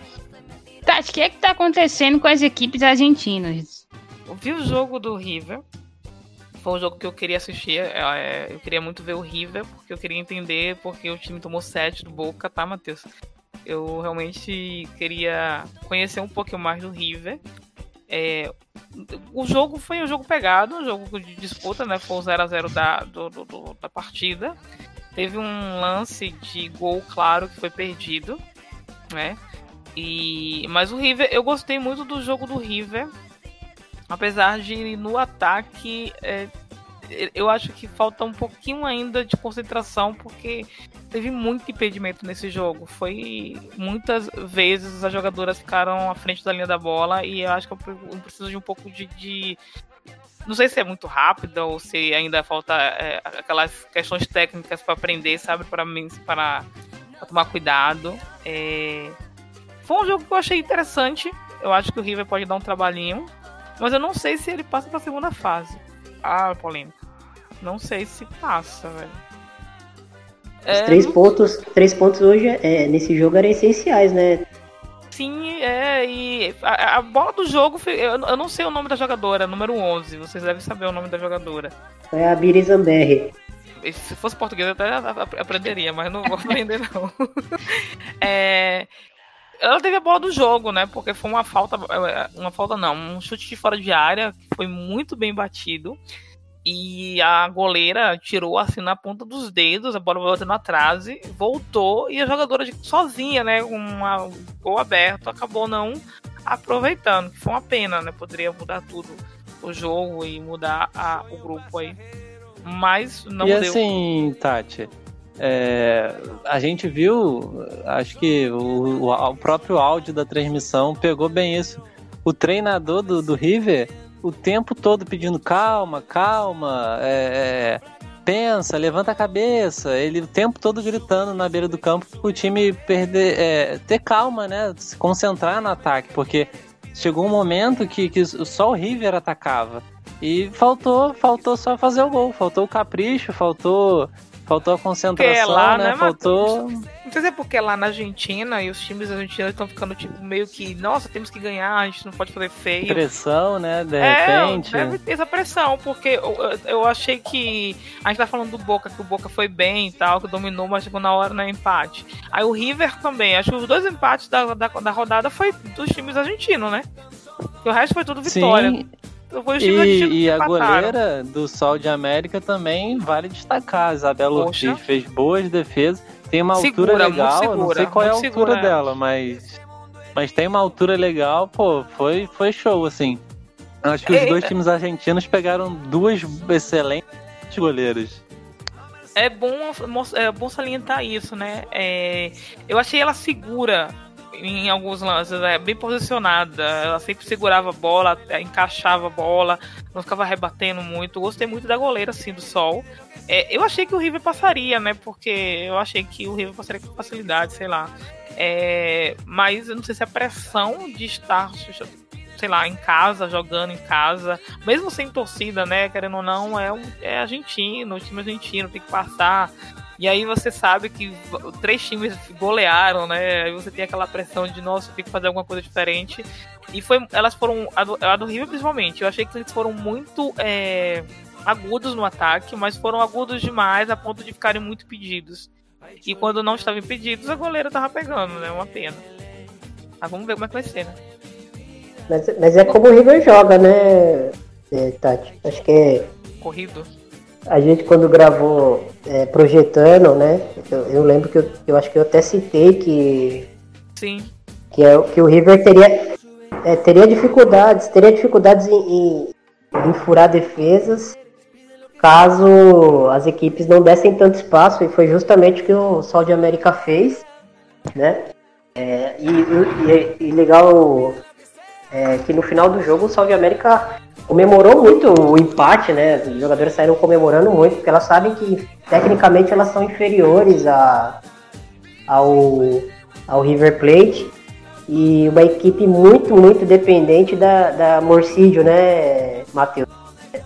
Tati, o que é que tá acontecendo com as equipes argentinas? Eu vi o jogo do River, foi um jogo que eu queria assistir. É, é, eu queria muito ver o River, porque eu queria entender porque o time tomou 7 do Boca, tá, Matheus? Eu realmente queria conhecer um pouquinho mais do River. É, o jogo foi um jogo pegado, um jogo de disputa, né? Foi o 0x0 da, do, do, da partida. Teve um lance de gol claro que foi perdido, né? E, mas o River, eu gostei muito do jogo do River. Apesar de no ataque é, eu acho que falta um pouquinho ainda de concentração, porque teve muito impedimento nesse jogo. Foi muitas vezes as jogadoras ficaram à frente da linha da bola e eu acho que eu preciso de um pouco de, de Não sei se é muito rápida ou se ainda falta é, aquelas questões técnicas para aprender, sabe? Para mim, para tomar cuidado. É... Foi um jogo que eu achei interessante. Eu acho que o River pode dar um trabalhinho. Mas eu não sei se ele passa para a segunda fase. Ah, polêmica. Não sei se passa, velho. Os é, três, não... pontos, três pontos hoje é, nesse jogo eram essenciais, né? Sim, é, e a, a bola do jogo, eu, eu, não sei o nome da jogadora, número 11, vocês devem saber o nome da jogadora. É a Biri Zamberri. Se fosse português eu até aprenderia, mas não vou aprender não. é, ela teve a bola do jogo, né? Porque foi uma falta, é, uma falta não, um chute de fora de área que foi muito bem batido. E a goleira tirou assim na ponta dos dedos, a bola voltando atrás, voltou e a jogadora sozinha, né, com uma gol aberto, acabou não aproveitando, que foi uma pena, né? Poderia mudar tudo o jogo e mudar a, o grupo aí. Mas não e deu. E assim, Tati, é, a gente viu, acho que o, o, próprio áudio da transmissão pegou bem isso. O treinador do, do River o tempo todo pedindo calma, calma, é, é, pensa, levanta a cabeça. Ele o tempo todo gritando na beira do campo para o time perder, é, ter calma, né? Se concentrar no ataque, porque chegou um momento que, que só o River atacava. E faltou, faltou só fazer o gol, faltou o capricho, faltou faltou a concentração, lá, né? né? Faltou. Não sei se é porque lá na Argentina e os times argentinos estão ficando tipo meio que, nossa, temos que ganhar, a gente não pode fazer feio. Pressão, né? De é, repente. Deve ter essa pressão, porque eu, eu achei que. A gente tá falando do Boca, que o Boca foi bem e tal, que dominou, mas chegou na hora no empate. Aí o River também. Acho que os dois empates da, da, da rodada foi dos times argentinos, né? E o resto foi tudo vitória. Sim. E, e a goleira do Sol de América também vale destacar. A Isabela Ortiz fez boas defesas. Tem uma segura, altura legal. Segura, não sei qual é a altura segura, dela, mas. Mas tem uma altura legal, pô, foi, foi show, assim. Acho que os dois times argentinos pegaram duas excelentes goleiras. É bom, é bom salientar isso, né? É, eu achei ela segura em alguns lances, é, bem posicionada. Ela sempre segurava a bola, encaixava a bola, não ficava rebatendo muito. Gostei muito da goleira, assim, do Sol. É, eu achei que o River passaria, né? Porque eu achei que o River passaria com facilidade, sei lá. É, mas eu não sei se a pressão de estar, sei lá, em casa, jogando em casa, mesmo sem torcida, né? Querendo ou não, é, um, é argentino, o time argentino tem que passar e aí você sabe que três times golearam, né? Aí você tem aquela pressão de, nossa, tem que fazer alguma coisa diferente. E foi, elas foram, a do, a do River principalmente, eu achei que eles foram muito é, agudos no ataque, mas foram agudos demais a ponto de ficarem muito pedidos. E quando não estavam impedidos, a goleira tava pegando, né? Uma pena. Mas vamos ver como é que vai ser, né? Mas, mas é como o River joga, né, é, Tati? Acho que é. Corrido a gente quando gravou é, projetando, né? Eu, eu, lembro que eu, eu acho que eu até citei que. Sim. Que, é, que o River teria, é, teria dificuldades, teria dificuldades em, em, em, furar defesas caso as equipes não dessem tanto espaço, e foi justamente o que o Sol de América fez, né? É, e, e, e, legal é, que no final do jogo o Sol de América comemorou muito o empate, né? Os jogadores saíram comemorando muito, porque elas sabem que tecnicamente elas são inferiores a, ao, ao River Plate e uma equipe muito, muito dependente da, da Morcídio, né, Matheus?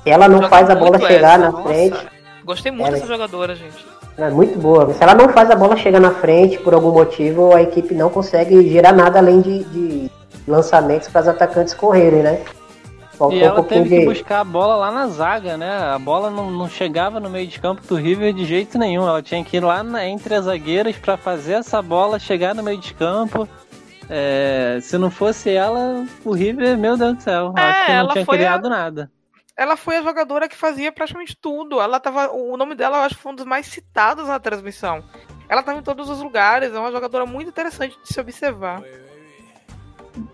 Se ela não faz a bola chegar essa, na nossa. frente. Gostei muito ela, dessa jogadora, gente. É muito boa. Se ela não faz a bola chegar na frente por algum motivo, a equipe não consegue gerar nada além de, de lançamentos para os atacantes correrem, né? Faltou e ela um teve que buscar a bola lá na zaga, né? A bola não, não chegava no meio de campo do River de jeito nenhum. Ela tinha que ir lá na, entre as zagueiras para fazer essa bola chegar no meio de campo. É, se não fosse ela, o River, meu Deus do céu, é, acho que não tinha criado a... nada. Ela foi a jogadora que fazia praticamente tudo. Ela tava, o nome dela eu acho que foi um dos mais citados na transmissão. Ela estava em todos os lugares, é uma jogadora muito interessante de se observar.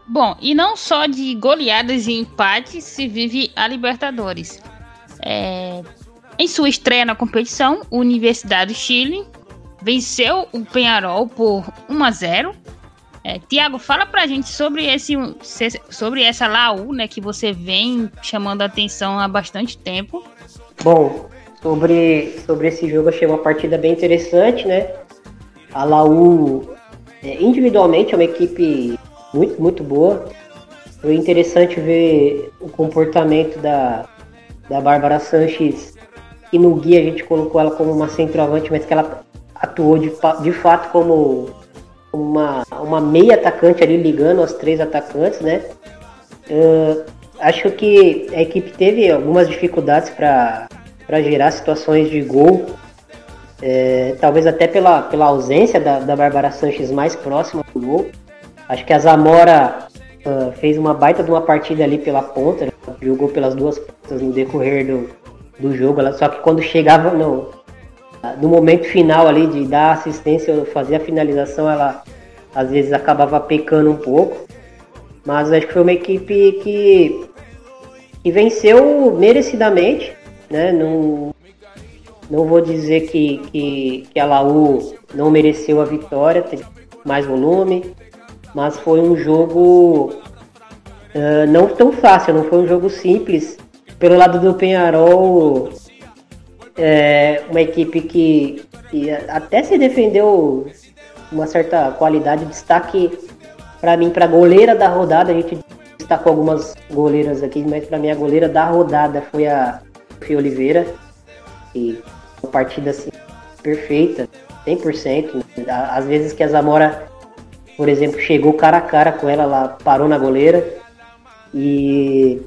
Bom, e não só de goleadas e empates se vive a Libertadores. É... Em sua estreia na competição, Universidade do Chile venceu o Penharol por 1 a 0 É, Tiago, fala pra gente sobre esse sobre essa Laú, né, que você vem chamando a atenção há bastante tempo. Bom, sobre, sobre esse jogo, achei uma partida bem interessante, né? A Laú, é, individualmente, é uma equipe muito, muito boa. Foi interessante ver o comportamento da, da Bárbara Sanches, e no guia a gente colocou ela como uma centroavante, mas que ela atuou de, de fato como uma, uma meia atacante ali ligando as três atacantes, né? Uh, acho que a equipe teve algumas dificuldades para gerar situações de gol, é, talvez até pela, pela ausência da, da Bárbara Sanches mais próxima do gol. Acho que a Zamora uh, fez uma baita de uma partida ali pela ponta, né? jogou pelas duas pontas no decorrer do, do jogo, ela, só que quando chegava no, no momento final ali de dar assistência ou fazer a finalização, ela às vezes acabava pecando um pouco. Mas acho que foi uma equipe que, que venceu merecidamente, né? Não, não vou dizer que, que, que a Laú não mereceu a vitória, teve mais volume, mas foi um jogo uh, não tão fácil, não foi um jogo simples. Pelo lado do Penharol, é uma equipe que, que até se defendeu uma certa qualidade, destaque para mim para goleira da rodada, a gente destacou algumas goleiras aqui, mas para mim a goleira da rodada foi a Fia Oliveira, e uma partida assim perfeita, 100%. Às vezes que a Zamora, por exemplo, chegou cara a cara com ela, ela parou na goleira e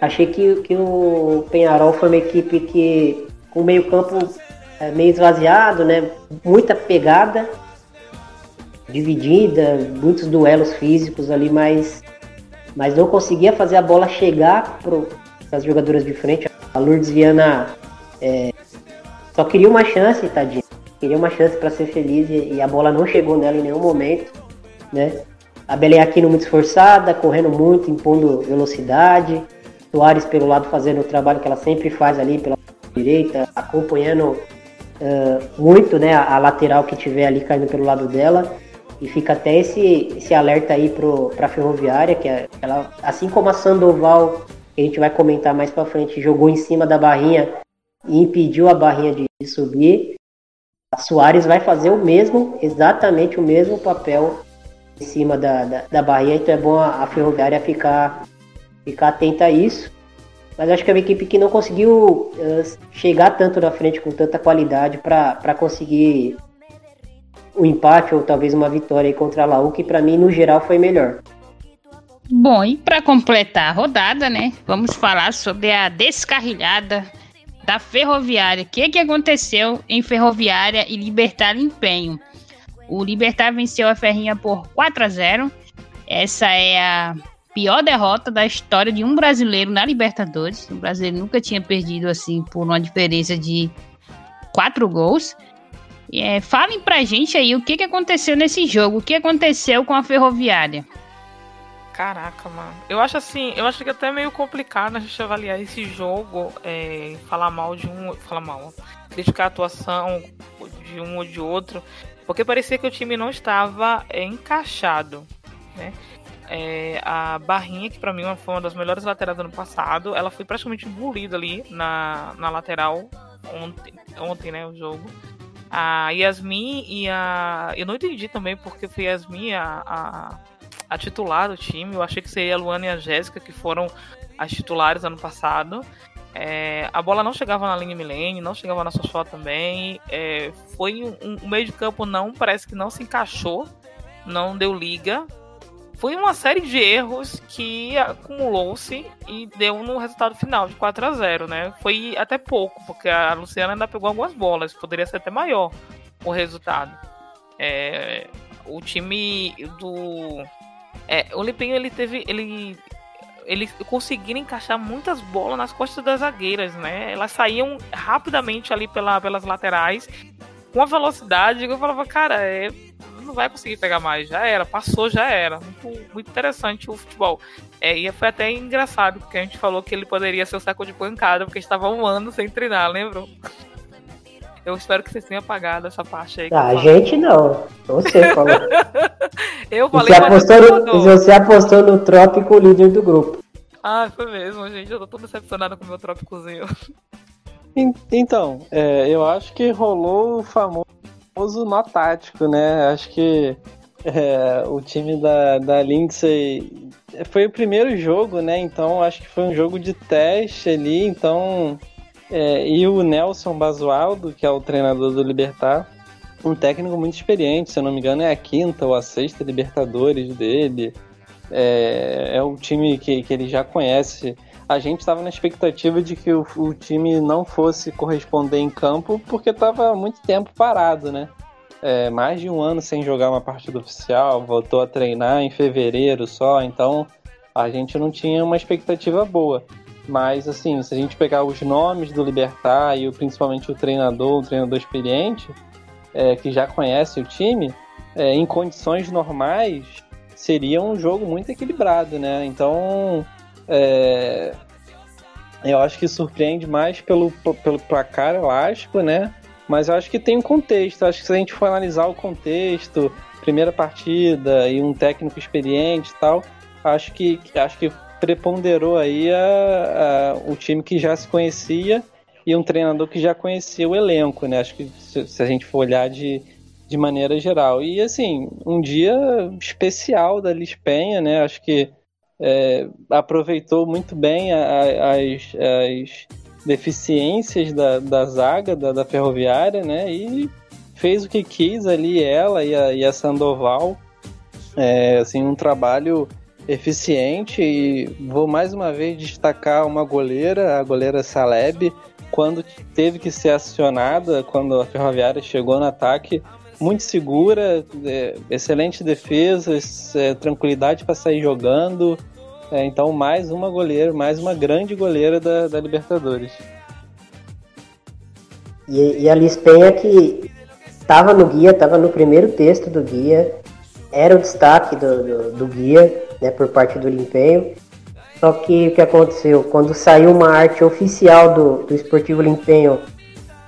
achei que, que o Penharol foi uma equipe que com o meio campo é, meio esvaziado, né? Muita pegada, dividida, muitos duelos físicos ali, mas, mas não conseguia fazer a bola chegar para as jogadoras de frente. A Lourdes Viana é, só queria uma chance, tadinha. Queria uma chance para ser feliz e, e, a bola não chegou nela em nenhum momento, né? A Belém Aquino muito esforçada, correndo muito, impondo velocidade. Soares pelo lado fazendo o trabalho que ela sempre faz ali pela direita, acompanhando uh, muito né, a, a, lateral que tiver ali caindo pelo lado dela. E fica até esse, esse alerta aí para a Ferroviária, que é, ela, assim como a Sandoval, que a gente vai comentar mais para frente, jogou em cima da barrinha e impediu a barrinha de, de subir, Soares vai fazer o mesmo, exatamente o mesmo papel em cima da, da, da barrinha, então é bom a, a Ferroviária ficar, ficar atenta a isso. Mas acho que é uma equipe que não conseguiu uh, chegar tanto na frente com tanta qualidade para conseguir o empate ou talvez uma vitória contra a Laú, que para mim no geral foi melhor. Bom, e para completar a rodada, né, vamos falar sobre a descarrilhada da Ferroviária. O que, que aconteceu em Ferroviária e Libertar Empenho? O Libertar venceu a Ferrinha por 4 a 0. Essa é a pior derrota da história de um brasileiro na Libertadores. O brasileiro nunca tinha perdido assim por uma diferença de quatro gols. É, falem pra gente aí o que, que aconteceu nesse jogo, o que aconteceu com a Ferroviária. Caraca, mano. Eu acho assim, eu acho que é até meio complicado a gente avaliar esse jogo, é, falar mal de um. Falar mal, criticar a atuação de um ou de outro, porque parecia que o time não estava é, encaixado. Né? É, a Barrinha, que para mim foi uma das melhores laterais do ano passado, ela foi praticamente engolida ali na, na lateral ontem, ontem, né, o jogo a Yasmin e a. Eu não entendi também porque foi Yasmin a, a, a titular do time. Eu achei que seria a Luana e a Jéssica, que foram as titulares ano passado. É, a bola não chegava na linha Milene, não chegava na Sochó também. É, foi um, um, meio de campo não, parece que não se encaixou, não deu liga foi uma série de erros que acumulou-se e deu no resultado final de 4 a 0 né? Foi até pouco, porque a Luciana ainda pegou algumas bolas, poderia ser até maior o resultado. É, o time do. É, o Lipinho ele teve. Ele, eles conseguiram encaixar muitas bolas nas costas das zagueiras, né? Elas saíam rapidamente ali pela, pelas laterais, com a velocidade. Eu falava, cara, é não vai conseguir pegar mais. Já era, passou, já era. Muito, muito interessante o futebol. É, e foi até engraçado, porque a gente falou que ele poderia ser o saco de pancada, porque estava um ano sem treinar, lembram? Eu espero que vocês tenham apagado essa parte aí. Ah, a gente não. Você falou. Eu falei você apostou, no, você apostou no Trópico, líder do grupo. Ah, foi mesmo, gente. Eu tô todo decepcionado com o meu Trópicozinho. Então, é, eu acho que rolou o famoso nó tático, né? Acho que é, o time da, da Lindsay foi o primeiro jogo, né? Então acho que foi um jogo de teste ali. Então, é, e o Nelson Basualdo, que é o treinador do Libertar, um técnico muito experiente, se eu não me engano, é a quinta ou a sexta Libertadores dele. É, é o time que, que ele já conhece. A gente estava na expectativa de que o, o, time não fosse corresponder em campo, porque estava muito tempo parado, né? É, mais de um ano sem jogar uma partida oficial, voltou a treinar em fevereiro só, então a gente não tinha uma expectativa boa. Mas, assim, se a gente pegar os nomes do Libertar e principalmente o treinador, o treinador experiente, é, que já conhece o time, é, em condições normais, seria um jogo muito equilibrado, né? Então, é, eu acho que surpreende mais pelo, pelo placar elástico, né? Mas eu acho que tem um contexto. Acho que se a gente for analisar o contexto, primeira partida e um técnico experiente e tal, acho que, acho que preponderou aí a, a, o time que já se conhecia e um treinador que já conhecia o elenco, né? Acho que se, se a gente for olhar de, de maneira geral. E assim, um dia especial da Lispenha, né? Acho que é, aproveitou muito bem a, a, as, as deficiências da, da zaga da, da, ferroviária, né? E fez o que quis ali ela e a, e a Sandoval. É, assim, um trabalho eficiente e vou mais uma vez destacar uma goleira, a goleira Saleb, quando teve que ser acionada, quando a Ferroviária chegou no ataque, muito segura, é, excelente defesa, é, tranquilidade para sair jogando. É, então, mais uma goleira, mais uma grande goleira da, da Libertadores. E, e a Liz Penha que estava no guia, estava no primeiro texto do guia, era o destaque do, do, do guia, né, por parte do Limpenho. Só que o que aconteceu? Quando saiu uma arte oficial do, do Esportivo Limpenho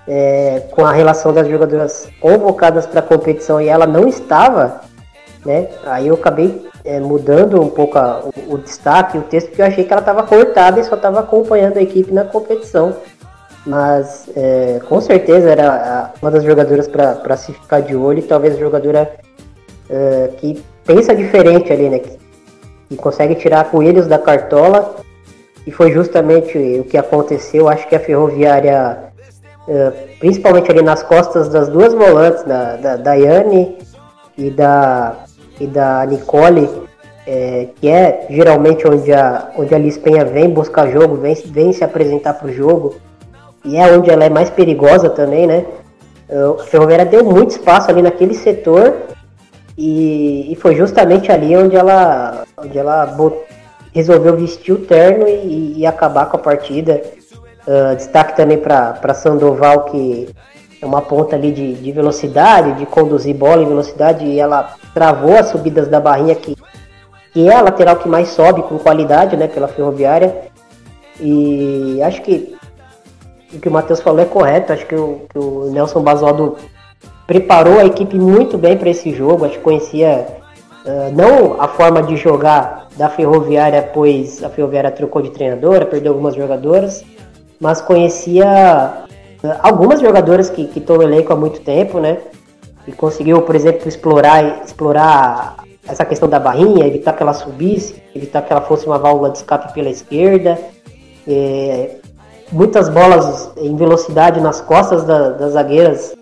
é, com a relação das jogadoras convocadas para a competição e ela não estava, né? Aí eu acabei é, mudando um pouco a, o, o, destaque, o texto, porque eu achei que ela estava cortada e só estava acompanhando a equipe na competição. Mas é, com certeza era uma das jogadoras para se ficar de olho e talvez a jogadora é, que pensa diferente ali, né? Que e consegue tirar coelhos da cartola. E foi justamente o que aconteceu. Acho que a Ferroviária, eh, principalmente ali nas costas das duas volantes, da, da Daiane e da, e da Nicole, é, que é geralmente onde a, onde a Liz Penha vem buscar jogo, vem, vem se apresentar para o jogo, e é onde ela é mais perigosa também, né? A Ferroviária deu muito espaço ali naquele setor e, e, foi justamente ali onde ela, onde ela resolveu vestir o terno e, e, acabar com a partida. Uh, destaque também para Sandoval, que é uma ponta ali de, de velocidade, de conduzir bola em velocidade, e ela travou as subidas da barrinha, que, que é a lateral que mais sobe com qualidade né, pela ferroviária. E acho que o que o Matheus falou é correto, acho que o, que o Nelson Basualdo preparou a equipe muito bem para esse jogo. Acho que conhecia uh, não a forma de jogar da Ferroviária, pois a Ferroviária trocou de treinadora, perdeu algumas jogadoras, mas conhecia uh, algumas jogadoras que estão no elenco há muito tempo, né? E conseguiu, por exemplo, explorar, explorar essa questão da barrinha, evitar que ela subisse, evitar que ela fosse uma válvula de escape pela esquerda. É, muitas bolas em velocidade nas costas da, das zagueiras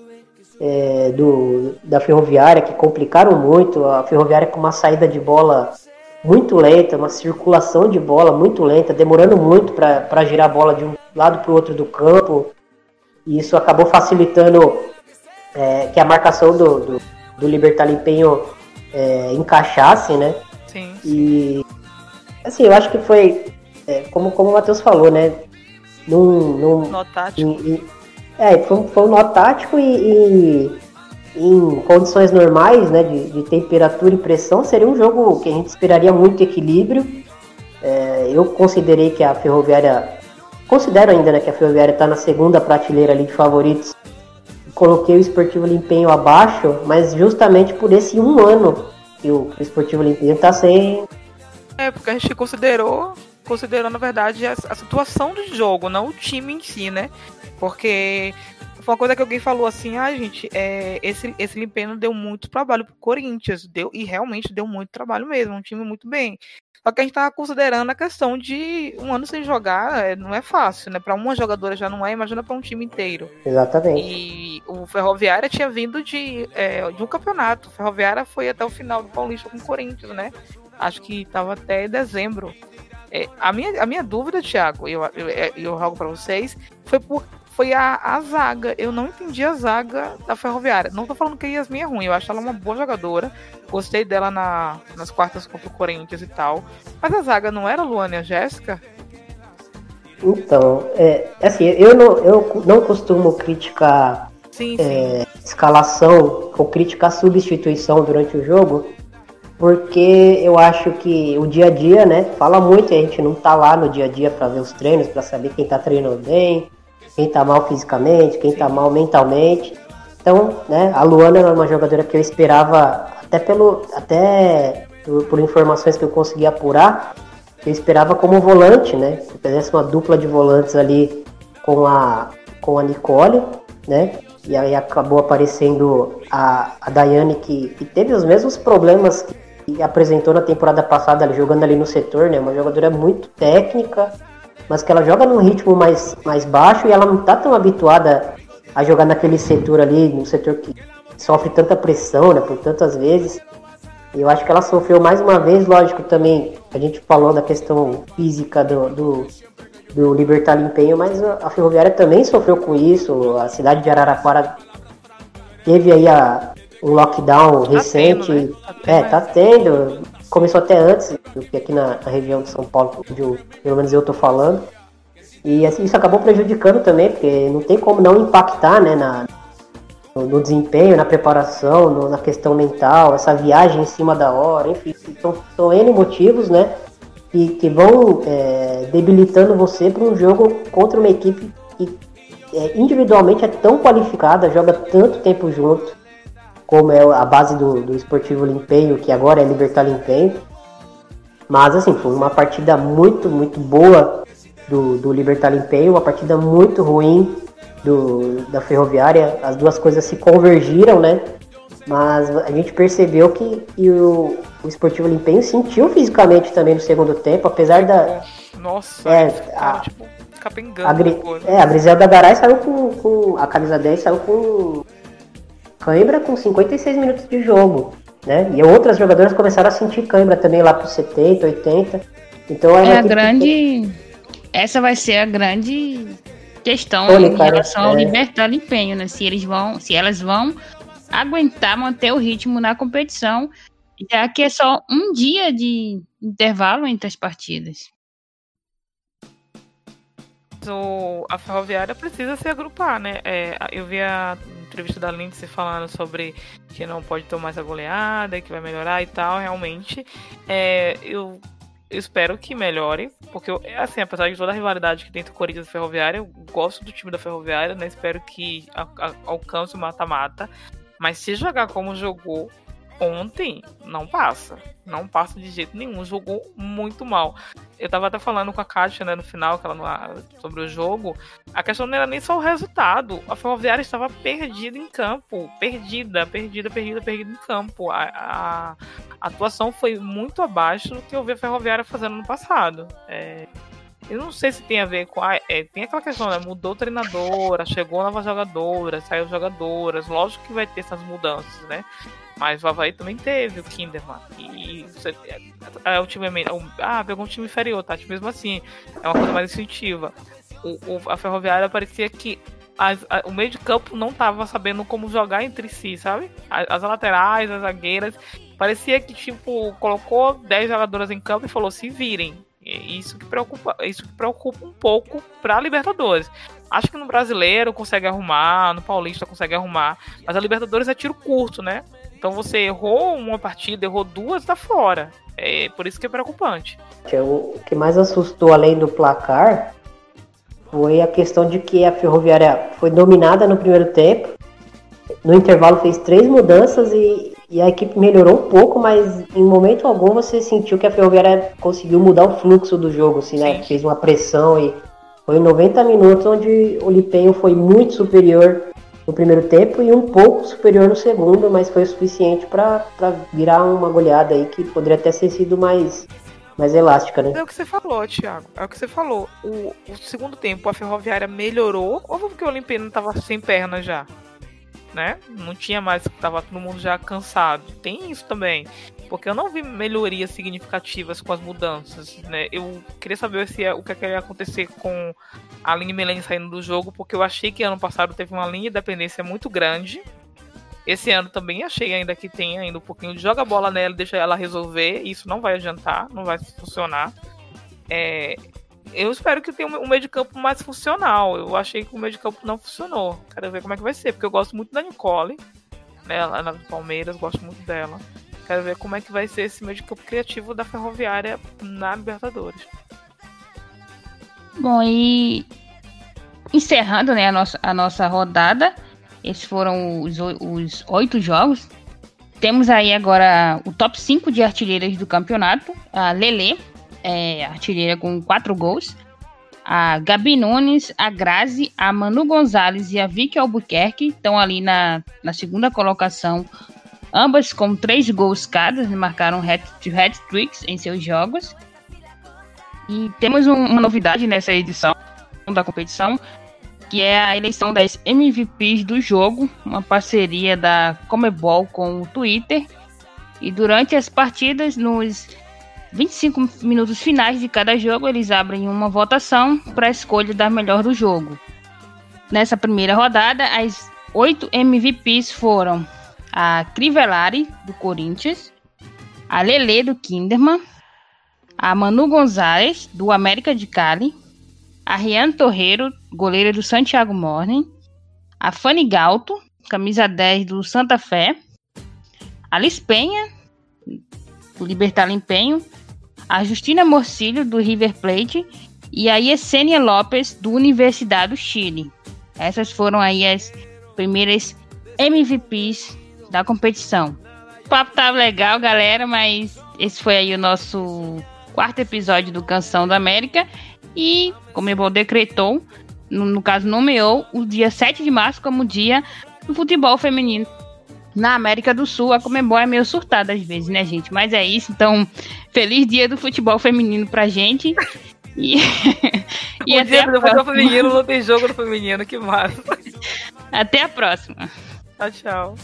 é, do, da Ferroviária que complicaram muito. A Ferroviária com uma saída de bola muito lenta, uma circulação de bola muito lenta, demorando muito para girar a bola de um lado para o outro do campo. E isso acabou facilitando é, que a marcação do, do, do Libertar Empenho é, encaixasse, né? Sim. E assim, eu acho que foi, é, como, como o Matheus falou, né? Num, num, no tático. Em, é, foi, foi um nó tático e, e em condições normais, né, de, de, temperatura e pressão, seria um jogo que a gente esperaria muito equilíbrio. É, eu considerei que a Ferroviária, considero ainda né, que a Ferroviária está na segunda prateleira ali de favoritos. Coloquei o Esportivo Limpenho abaixo, mas justamente por esse um ano que o Esportivo Olímpico está sem. É, porque a gente considerou, considerou, na verdade, a, a situação do jogo, não o time em si, né? Porque foi uma coisa que alguém falou assim, ah, gente, é, esse, esse limpeno deu muito trabalho pro Corinthians, deu, e realmente deu muito trabalho mesmo, um time muito bem. Só que a gente tava considerando a questão de um ano sem jogar, é, não é fácil, né? Para uma jogadora já não é, imagina para um time inteiro. Exatamente. E o Ferroviária tinha vindo de, é, de um campeonato. O Ferroviária foi até o final do Paulista com o Corinthians, né? Acho que tava até dezembro. É, a, minha, a minha dúvida, Thiago, eu, eu, eu, eu rogo para vocês, foi por foi a, a zaga. Eu não entendi a zaga da Ferroviária. Não tô falando que a Yasmin é ruim, eu acho ela uma boa jogadora. Gostei dela na, nas quartas contra o Corinthians e tal. Mas a zaga não era a Luana e a Jéssica? Então, é, assim, eu não, eu não costumo criticar sim, é, sim. escalação ou criticar substituição durante o jogo, porque eu acho que o dia a dia, né, fala muito, a gente não tá lá no dia a dia para ver os treinos, para saber quem tá treinando bem, quem está mal fisicamente, quem está mal mentalmente. Então, né, a Luana era uma jogadora que eu esperava, até pelo. até por, por informações que eu consegui apurar, eu esperava como volante, né? Que fizesse uma dupla de volantes ali com a, com a Nicole, né? E aí acabou aparecendo a, a Daiane que, que teve os mesmos problemas que apresentou na temporada passada, jogando ali no setor, né? Uma jogadora muito técnica, mas que ela joga num ritmo mais, mais baixo e ela não tá tão habituada a jogar naquele setor ali, no setor que sofre tanta pressão, né, por tantas vezes. E eu acho que ela sofreu mais uma vez, lógico, também, a gente falou da questão física do, do, do Libertar Empenho, mas a Ferroviária também sofreu com isso, a cidade de Araraquara teve aí a, um lockdown tá recente, tendo, né? tá é, tá tendo, começou até antes do que aqui na, na, região de São Paulo, onde eu, pelo menos eu tô falando. E assim, isso acabou prejudicando também, porque não tem como não impactar né, na, no, no desempenho, na preparação, no, na questão mental, essa viagem em cima da hora, enfim, são, são N motivos, né? Que, que vão é, debilitando você para um jogo contra uma equipe que é, individualmente é tão qualificada, joga tanto tempo junto, como é a base do, do Esportivo Limpenho, que agora é Libertar Limpenho. Mas assim, foi uma partida muito, muito boa do, do Libertar Limpenho, uma partida muito ruim do, da Ferroviária. As duas coisas se convergiram, né? Mas a gente percebeu que, o, o Esportivo Limpenho sentiu fisicamente também no segundo tempo, apesar da. Nossa, é, a, tipo, a, Gri, é, a Griselda Garay saiu com, com. A camisa 10 saiu com cãibra com 56 minutos de jogo. Né? E outras jogadoras começaram a sentir cãibra também lá para 70, 80. Então é a grande. Que... Essa vai ser a grande questão Tônica, em relação ao é... libertar empenho, né? Se eles vão, se elas vão aguentar manter o ritmo na competição, já que é só um dia de intervalo entre as partidas. O, a ferroviária precisa se agrupar, né? É, eu vi a entrevista da Lindsay falando sobre que não pode tomar essa goleada, que vai melhorar e tal, realmente. É, eu, eu espero que melhore, porque, eu, assim, apesar de toda a rivalidade que tem entre o Corinthians e Ferroviária, eu gosto do time da Ferroviária, né? Espero que a, a, alcance o mata-mata. Mas se jogar como jogou ontem, não passa. Não passa de jeito nenhum. Jogou muito mal. Eu tava até falando com a Kátia, né, no final, que ela não, sobre o jogo. A questão não era nem só o resultado. A Ferroviária estava perdida em campo. Perdida, perdida, perdida, perdida em campo. A, a, a atuação foi muito abaixo do que eu vi a Ferroviária fazendo no passado. É, eu não sei se tem a ver com. A, é, tem aquela questão, né? Mudou treinadora, chegou nova jogadora, saiu jogadoras. Lógico que vai ter essas mudanças, né? Mas o Havaí também teve o Kinderman. E é, é, ultimamente. Ah, pegou um time inferior, tá? Tipo, mesmo assim, é uma coisa mais intuitiva. O, o, a Ferroviária parecia que as, a, o meio de campo não tava sabendo como jogar entre si, sabe? As, as, laterais, as zagueiras. Parecia que, tipo, colocou 10 jogadoras em campo e falou: se virem. Isso que preocupa, isso que preocupa um pouco para Libertadores. Acho que no brasileiro consegue arrumar, no paulista consegue arrumar, mas a Libertadores é tiro curto, né? Então você errou uma partida, errou duas, tá fora. É por isso que é preocupante. O que mais assustou além do placar foi a questão de que a Ferroviária foi dominada no primeiro tempo. No intervalo fez três mudanças e, e a equipe melhorou um pouco, mas em momento algum você sentiu que a Ferroviária conseguiu mudar o fluxo do jogo, assim, né? Fez uma pressão e foi 90 minutos onde o Lipenho foi muito superior no primeiro tempo e um pouco superior no segundo, mas foi o suficiente para virar uma goleada aí que poderia até ter sido mais mais elástica, né? É o que você falou, Thiago. É o que você falou. O, o segundo tempo a Ferroviária melhorou ou porque o Olimpíada tava sem perna já? Né? Não tinha mais, tava todo mundo já cansado. Tem isso também. Porque eu não vi melhorias significativas com as mudanças, né? Eu queria saber se é, o que, é que ia acontecer com a Aline Melene saindo do jogo, porque eu achei que ano passado teve uma linha de dependência muito grande esse ano também achei ainda que tem ainda um pouquinho de joga bola nela, deixa ela resolver. Isso não vai adiantar, não vai funcionar. É, eu espero que tenha um meio de campo mais funcional. Eu achei que o meio de campo não funcionou. Quero ver como é que vai ser, porque eu gosto muito da Nicole, né, ela na Palmeiras, gosto muito dela. Quero ver como é que vai ser esse meio de campo criativo da Ferroviária na Libertadores. Bom, e encerrando né, a, nossa, a nossa rodada, esses foram os, os oito jogos. Temos aí agora o top 5 de artilheiras do campeonato. A Lele, é, artilheira com quatro gols. A Gabi Nunes, a Grazi, a Manu Gonzalez e a Vicky Albuquerque estão ali na, na segunda colocação. Ambas com três gols cada, marcaram hat-tricks em seus jogos. E temos um, uma novidade nessa edição da competição que é a eleição das MVPs do jogo, uma parceria da Comebol com o Twitter. E durante as partidas, nos 25 minutos finais de cada jogo, eles abrem uma votação para a escolha da melhor do jogo. Nessa primeira rodada, as oito MVPs foram a Crivellari, do Corinthians, a Lele, do Kinderman, a Manu Gonzalez, do América de Cali, a Rian Torreiro, goleira do Santiago Morning, a Fanny Galto, camisa 10 do Santa Fé, a Liz Penha, do Libertar Empenho, a Justina Morcilho, do River Plate, e a Yesenia Lopes, do Universidade do Chile. Essas foram aí as primeiras MVPs da competição. O papo tava legal, galera, mas esse foi aí o nosso quarto episódio do Canção da América. E Comebol decretou, no, no caso nomeou, o dia 7 de março como dia do futebol feminino. Na América do Sul, a Comebol é meio surtada às vezes, né, gente? Mas é isso, então, feliz dia do futebol feminino pra gente. E, e o dia do futebol feminino não tem jogo do feminino, que massa. Até a próxima. Chao, chao.